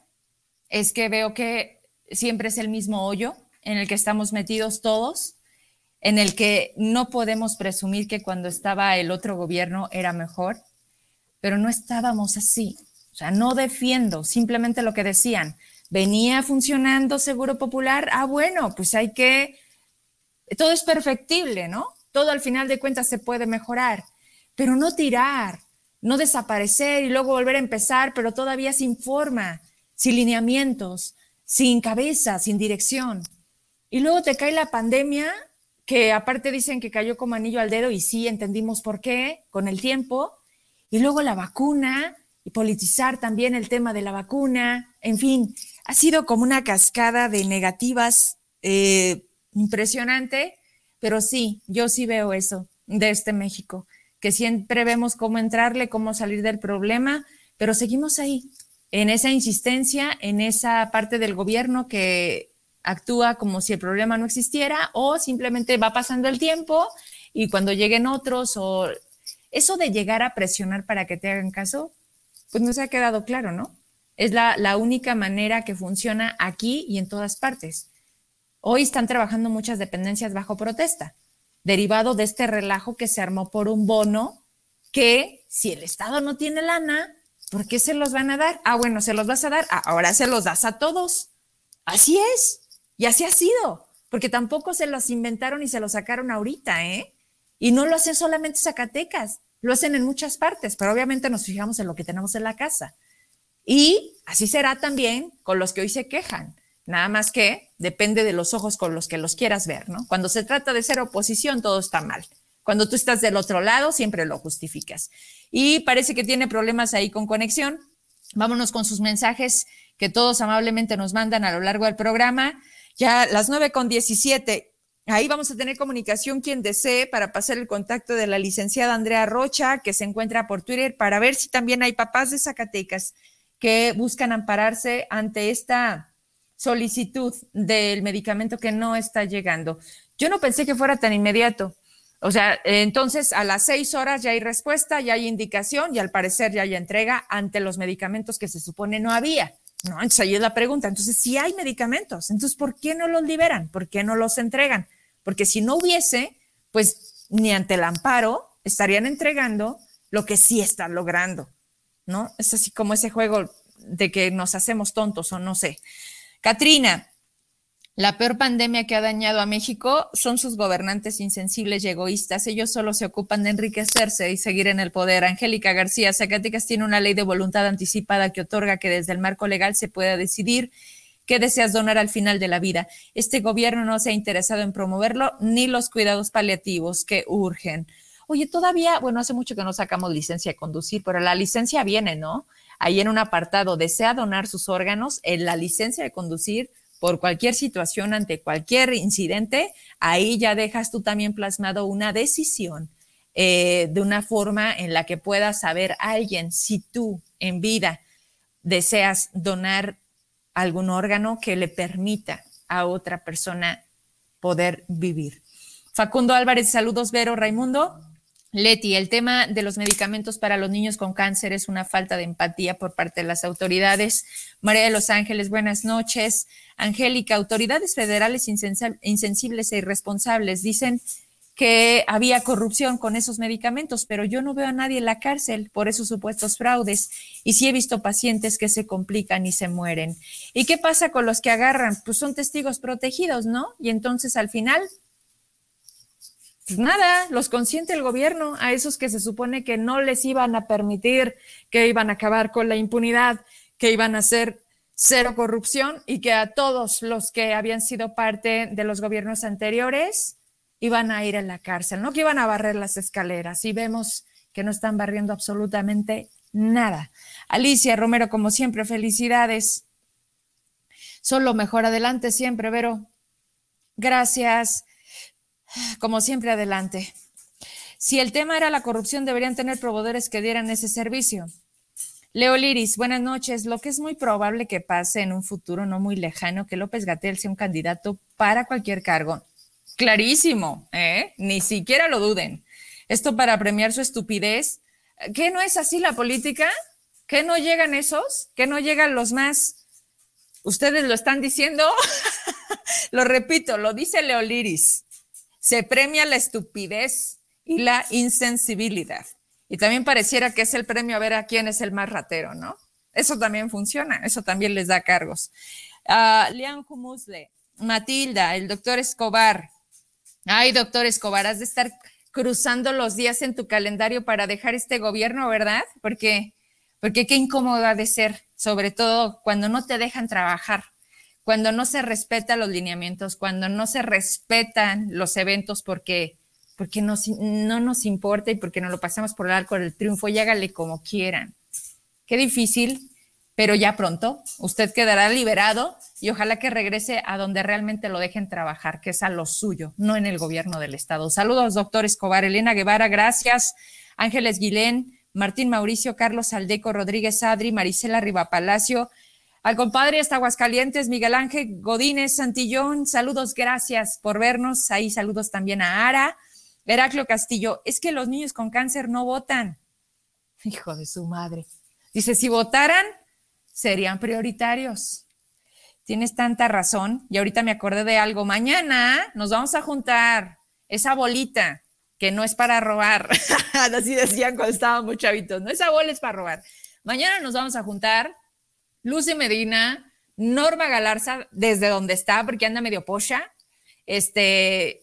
es que veo que siempre es el mismo hoyo en el que estamos metidos todos, en el que no podemos presumir que cuando estaba el otro gobierno era mejor, pero no estábamos así. O sea, no defiendo simplemente lo que decían. Venía funcionando Seguro Popular, ah, bueno, pues hay que, todo es perfectible, ¿no? Todo al final de cuentas se puede mejorar, pero no tirar, no desaparecer y luego volver a empezar, pero todavía sin forma, sin lineamientos, sin cabeza, sin dirección. Y luego te cae la pandemia que aparte dicen que cayó como anillo al dedo y sí entendimos por qué con el tiempo. Y luego la vacuna y politizar también el tema de la vacuna. En fin, ha sido como una cascada de negativas eh, impresionante, pero sí, yo sí veo eso de este México, que siempre vemos cómo entrarle, cómo salir del problema, pero seguimos ahí, en esa insistencia, en esa parte del gobierno que actúa como si el problema no existiera o simplemente va pasando el tiempo y cuando lleguen otros o eso de llegar a presionar para que te hagan caso, pues no se ha quedado claro, ¿no? Es la, la única manera que funciona aquí y en todas partes. Hoy están trabajando muchas dependencias bajo protesta, derivado de este relajo que se armó por un bono que si el Estado no tiene lana, ¿por qué se los van a dar? Ah, bueno, se los vas a dar, ah, ahora se los das a todos. Así es. Y así ha sido, porque tampoco se los inventaron y se los sacaron ahorita, ¿eh? Y no lo hacen solamente Zacatecas, lo hacen en muchas partes, pero obviamente nos fijamos en lo que tenemos en la casa. Y así será también con los que hoy se quejan. Nada más que depende de los ojos con los que los quieras ver, ¿no? Cuando se trata de ser oposición, todo está mal. Cuando tú estás del otro lado, siempre lo justificas. Y parece que tiene problemas ahí con conexión. Vámonos con sus mensajes que todos amablemente nos mandan a lo largo del programa. Ya las 9 con 17. Ahí vamos a tener comunicación quien desee para pasar el contacto de la licenciada Andrea Rocha, que se encuentra por Twitter, para ver si también hay papás de Zacatecas que buscan ampararse ante esta solicitud del medicamento que no está llegando. Yo no pensé que fuera tan inmediato. O sea, entonces a las seis horas ya hay respuesta, ya hay indicación y al parecer ya hay entrega ante los medicamentos que se supone no había. No, entonces ahí es la pregunta. Entonces, si hay medicamentos, entonces, ¿por qué no los liberan? ¿Por qué no los entregan? Porque si no hubiese, pues ni ante el amparo estarían entregando lo que sí están logrando, ¿no? Es así como ese juego de que nos hacemos tontos o no sé. Katrina, la peor pandemia que ha dañado a México son sus gobernantes insensibles y egoístas. Ellos solo se ocupan de enriquecerse y seguir en el poder. Angélica García, Zacatecas tiene una ley de voluntad anticipada que otorga que desde el marco legal se pueda decidir qué deseas donar al final de la vida. Este gobierno no se ha interesado en promoverlo ni los cuidados paliativos que urgen. Oye, todavía, bueno, hace mucho que no sacamos licencia de conducir, pero la licencia viene, ¿no? Ahí en un apartado, desea donar sus órganos, en la licencia de conducir por cualquier situación, ante cualquier incidente, ahí ya dejas tú también plasmado una decisión eh, de una forma en la que pueda saber alguien si tú en vida deseas donar algún órgano que le permita a otra persona poder vivir. Facundo Álvarez, saludos, Vero Raimundo. Leti, el tema de los medicamentos para los niños con cáncer es una falta de empatía por parte de las autoridades. María de Los Ángeles, buenas noches. Angélica, autoridades federales insensibles e irresponsables dicen que había corrupción con esos medicamentos, pero yo no veo a nadie en la cárcel por esos supuestos fraudes y sí he visto pacientes que se complican y se mueren. ¿Y qué pasa con los que agarran? Pues son testigos protegidos, ¿no? Y entonces al final pues nada, los consiente el gobierno a esos que se supone que no les iban a permitir, que iban a acabar con la impunidad, que iban a hacer cero corrupción y que a todos los que habían sido parte de los gobiernos anteriores iban a ir a la cárcel, no que iban a barrer las escaleras. Y vemos que no están barriendo absolutamente nada. Alicia Romero, como siempre, felicidades. Solo mejor adelante siempre, Vero. Gracias. Como siempre, adelante. Si el tema era la corrupción, deberían tener proveedores que dieran ese servicio. Leo Liris, buenas noches. Lo que es muy probable que pase en un futuro no muy lejano, que López Gatel sea un candidato para cualquier cargo. Clarísimo, ¿eh? Ni siquiera lo duden. Esto para premiar su estupidez. ¿Qué no es así la política? ¿Qué no llegan esos? ¿Qué no llegan los más? ¿Ustedes lo están diciendo? lo repito, lo dice Leo Liris se premia la estupidez y la insensibilidad. Y también pareciera que es el premio a ver a quién es el más ratero, ¿no? Eso también funciona, eso también les da cargos. Uh, Lian Matilda, el doctor Escobar. Ay, doctor Escobar, has de estar cruzando los días en tu calendario para dejar este gobierno, ¿verdad? Porque, porque qué incómodo ha de ser, sobre todo cuando no te dejan trabajar cuando no se respetan los lineamientos, cuando no se respetan los eventos porque, porque no nos importa y porque no lo pasamos por el arco del triunfo y hágale como quieran. Qué difícil, pero ya pronto usted quedará liberado y ojalá que regrese a donde realmente lo dejen trabajar, que es a lo suyo, no en el gobierno del Estado. Saludos, doctor Escobar, Elena Guevara, gracias. Ángeles Guilén, Martín Mauricio, Carlos Aldeco, Rodríguez Adri, Marisela Rivapalacio, al compadre hasta Aguascalientes, Miguel Ángel Godínez Santillón, saludos, gracias por vernos. Ahí saludos también a Ara. Heraclio Castillo, es que los niños con cáncer no votan. Hijo de su madre. Dice, si votaran, serían prioritarios. Tienes tanta razón. Y ahorita me acordé de algo. Mañana nos vamos a juntar esa bolita que no es para robar. Así decían cuando estábamos chavitos. No, esa bola es para robar. Mañana nos vamos a juntar Lucy Medina, Norma Galarza, desde donde está, porque anda medio pocha, este,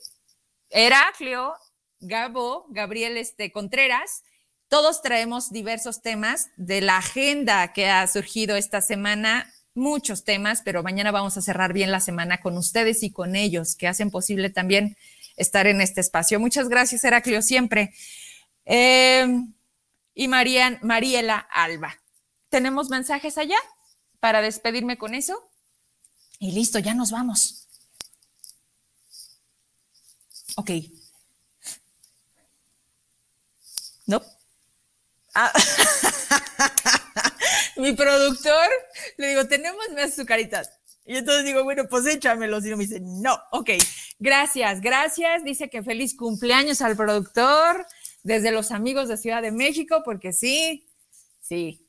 Heraclio, Gabo, Gabriel este, Contreras, todos traemos diversos temas de la agenda que ha surgido esta semana, muchos temas, pero mañana vamos a cerrar bien la semana con ustedes y con ellos, que hacen posible también estar en este espacio. Muchas gracias, Heraclio, siempre. Eh, y María, Mariela Alba. ¿Tenemos mensajes allá? Para despedirme con eso. Y listo, ya nos vamos. Ok. No. Ah. Mi productor le digo, tenemos más azucaritas. Y entonces digo, bueno, pues échamelos. Y me dice, no, ok. Gracias, gracias. Dice que feliz cumpleaños al productor desde los amigos de Ciudad de México, porque sí, sí,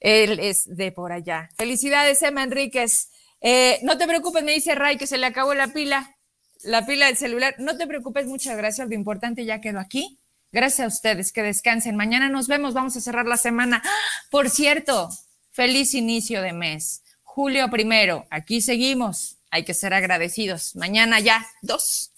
él es de por allá. Felicidades, Emma Enríquez. Eh, no te preocupes, me dice Ray, que se le acabó la pila, la pila del celular. No te preocupes, muchas gracias. Lo importante ya quedó aquí. Gracias a ustedes, que descansen. Mañana nos vemos, vamos a cerrar la semana. ¡Ah! Por cierto, feliz inicio de mes. Julio primero, aquí seguimos. Hay que ser agradecidos. Mañana ya, dos.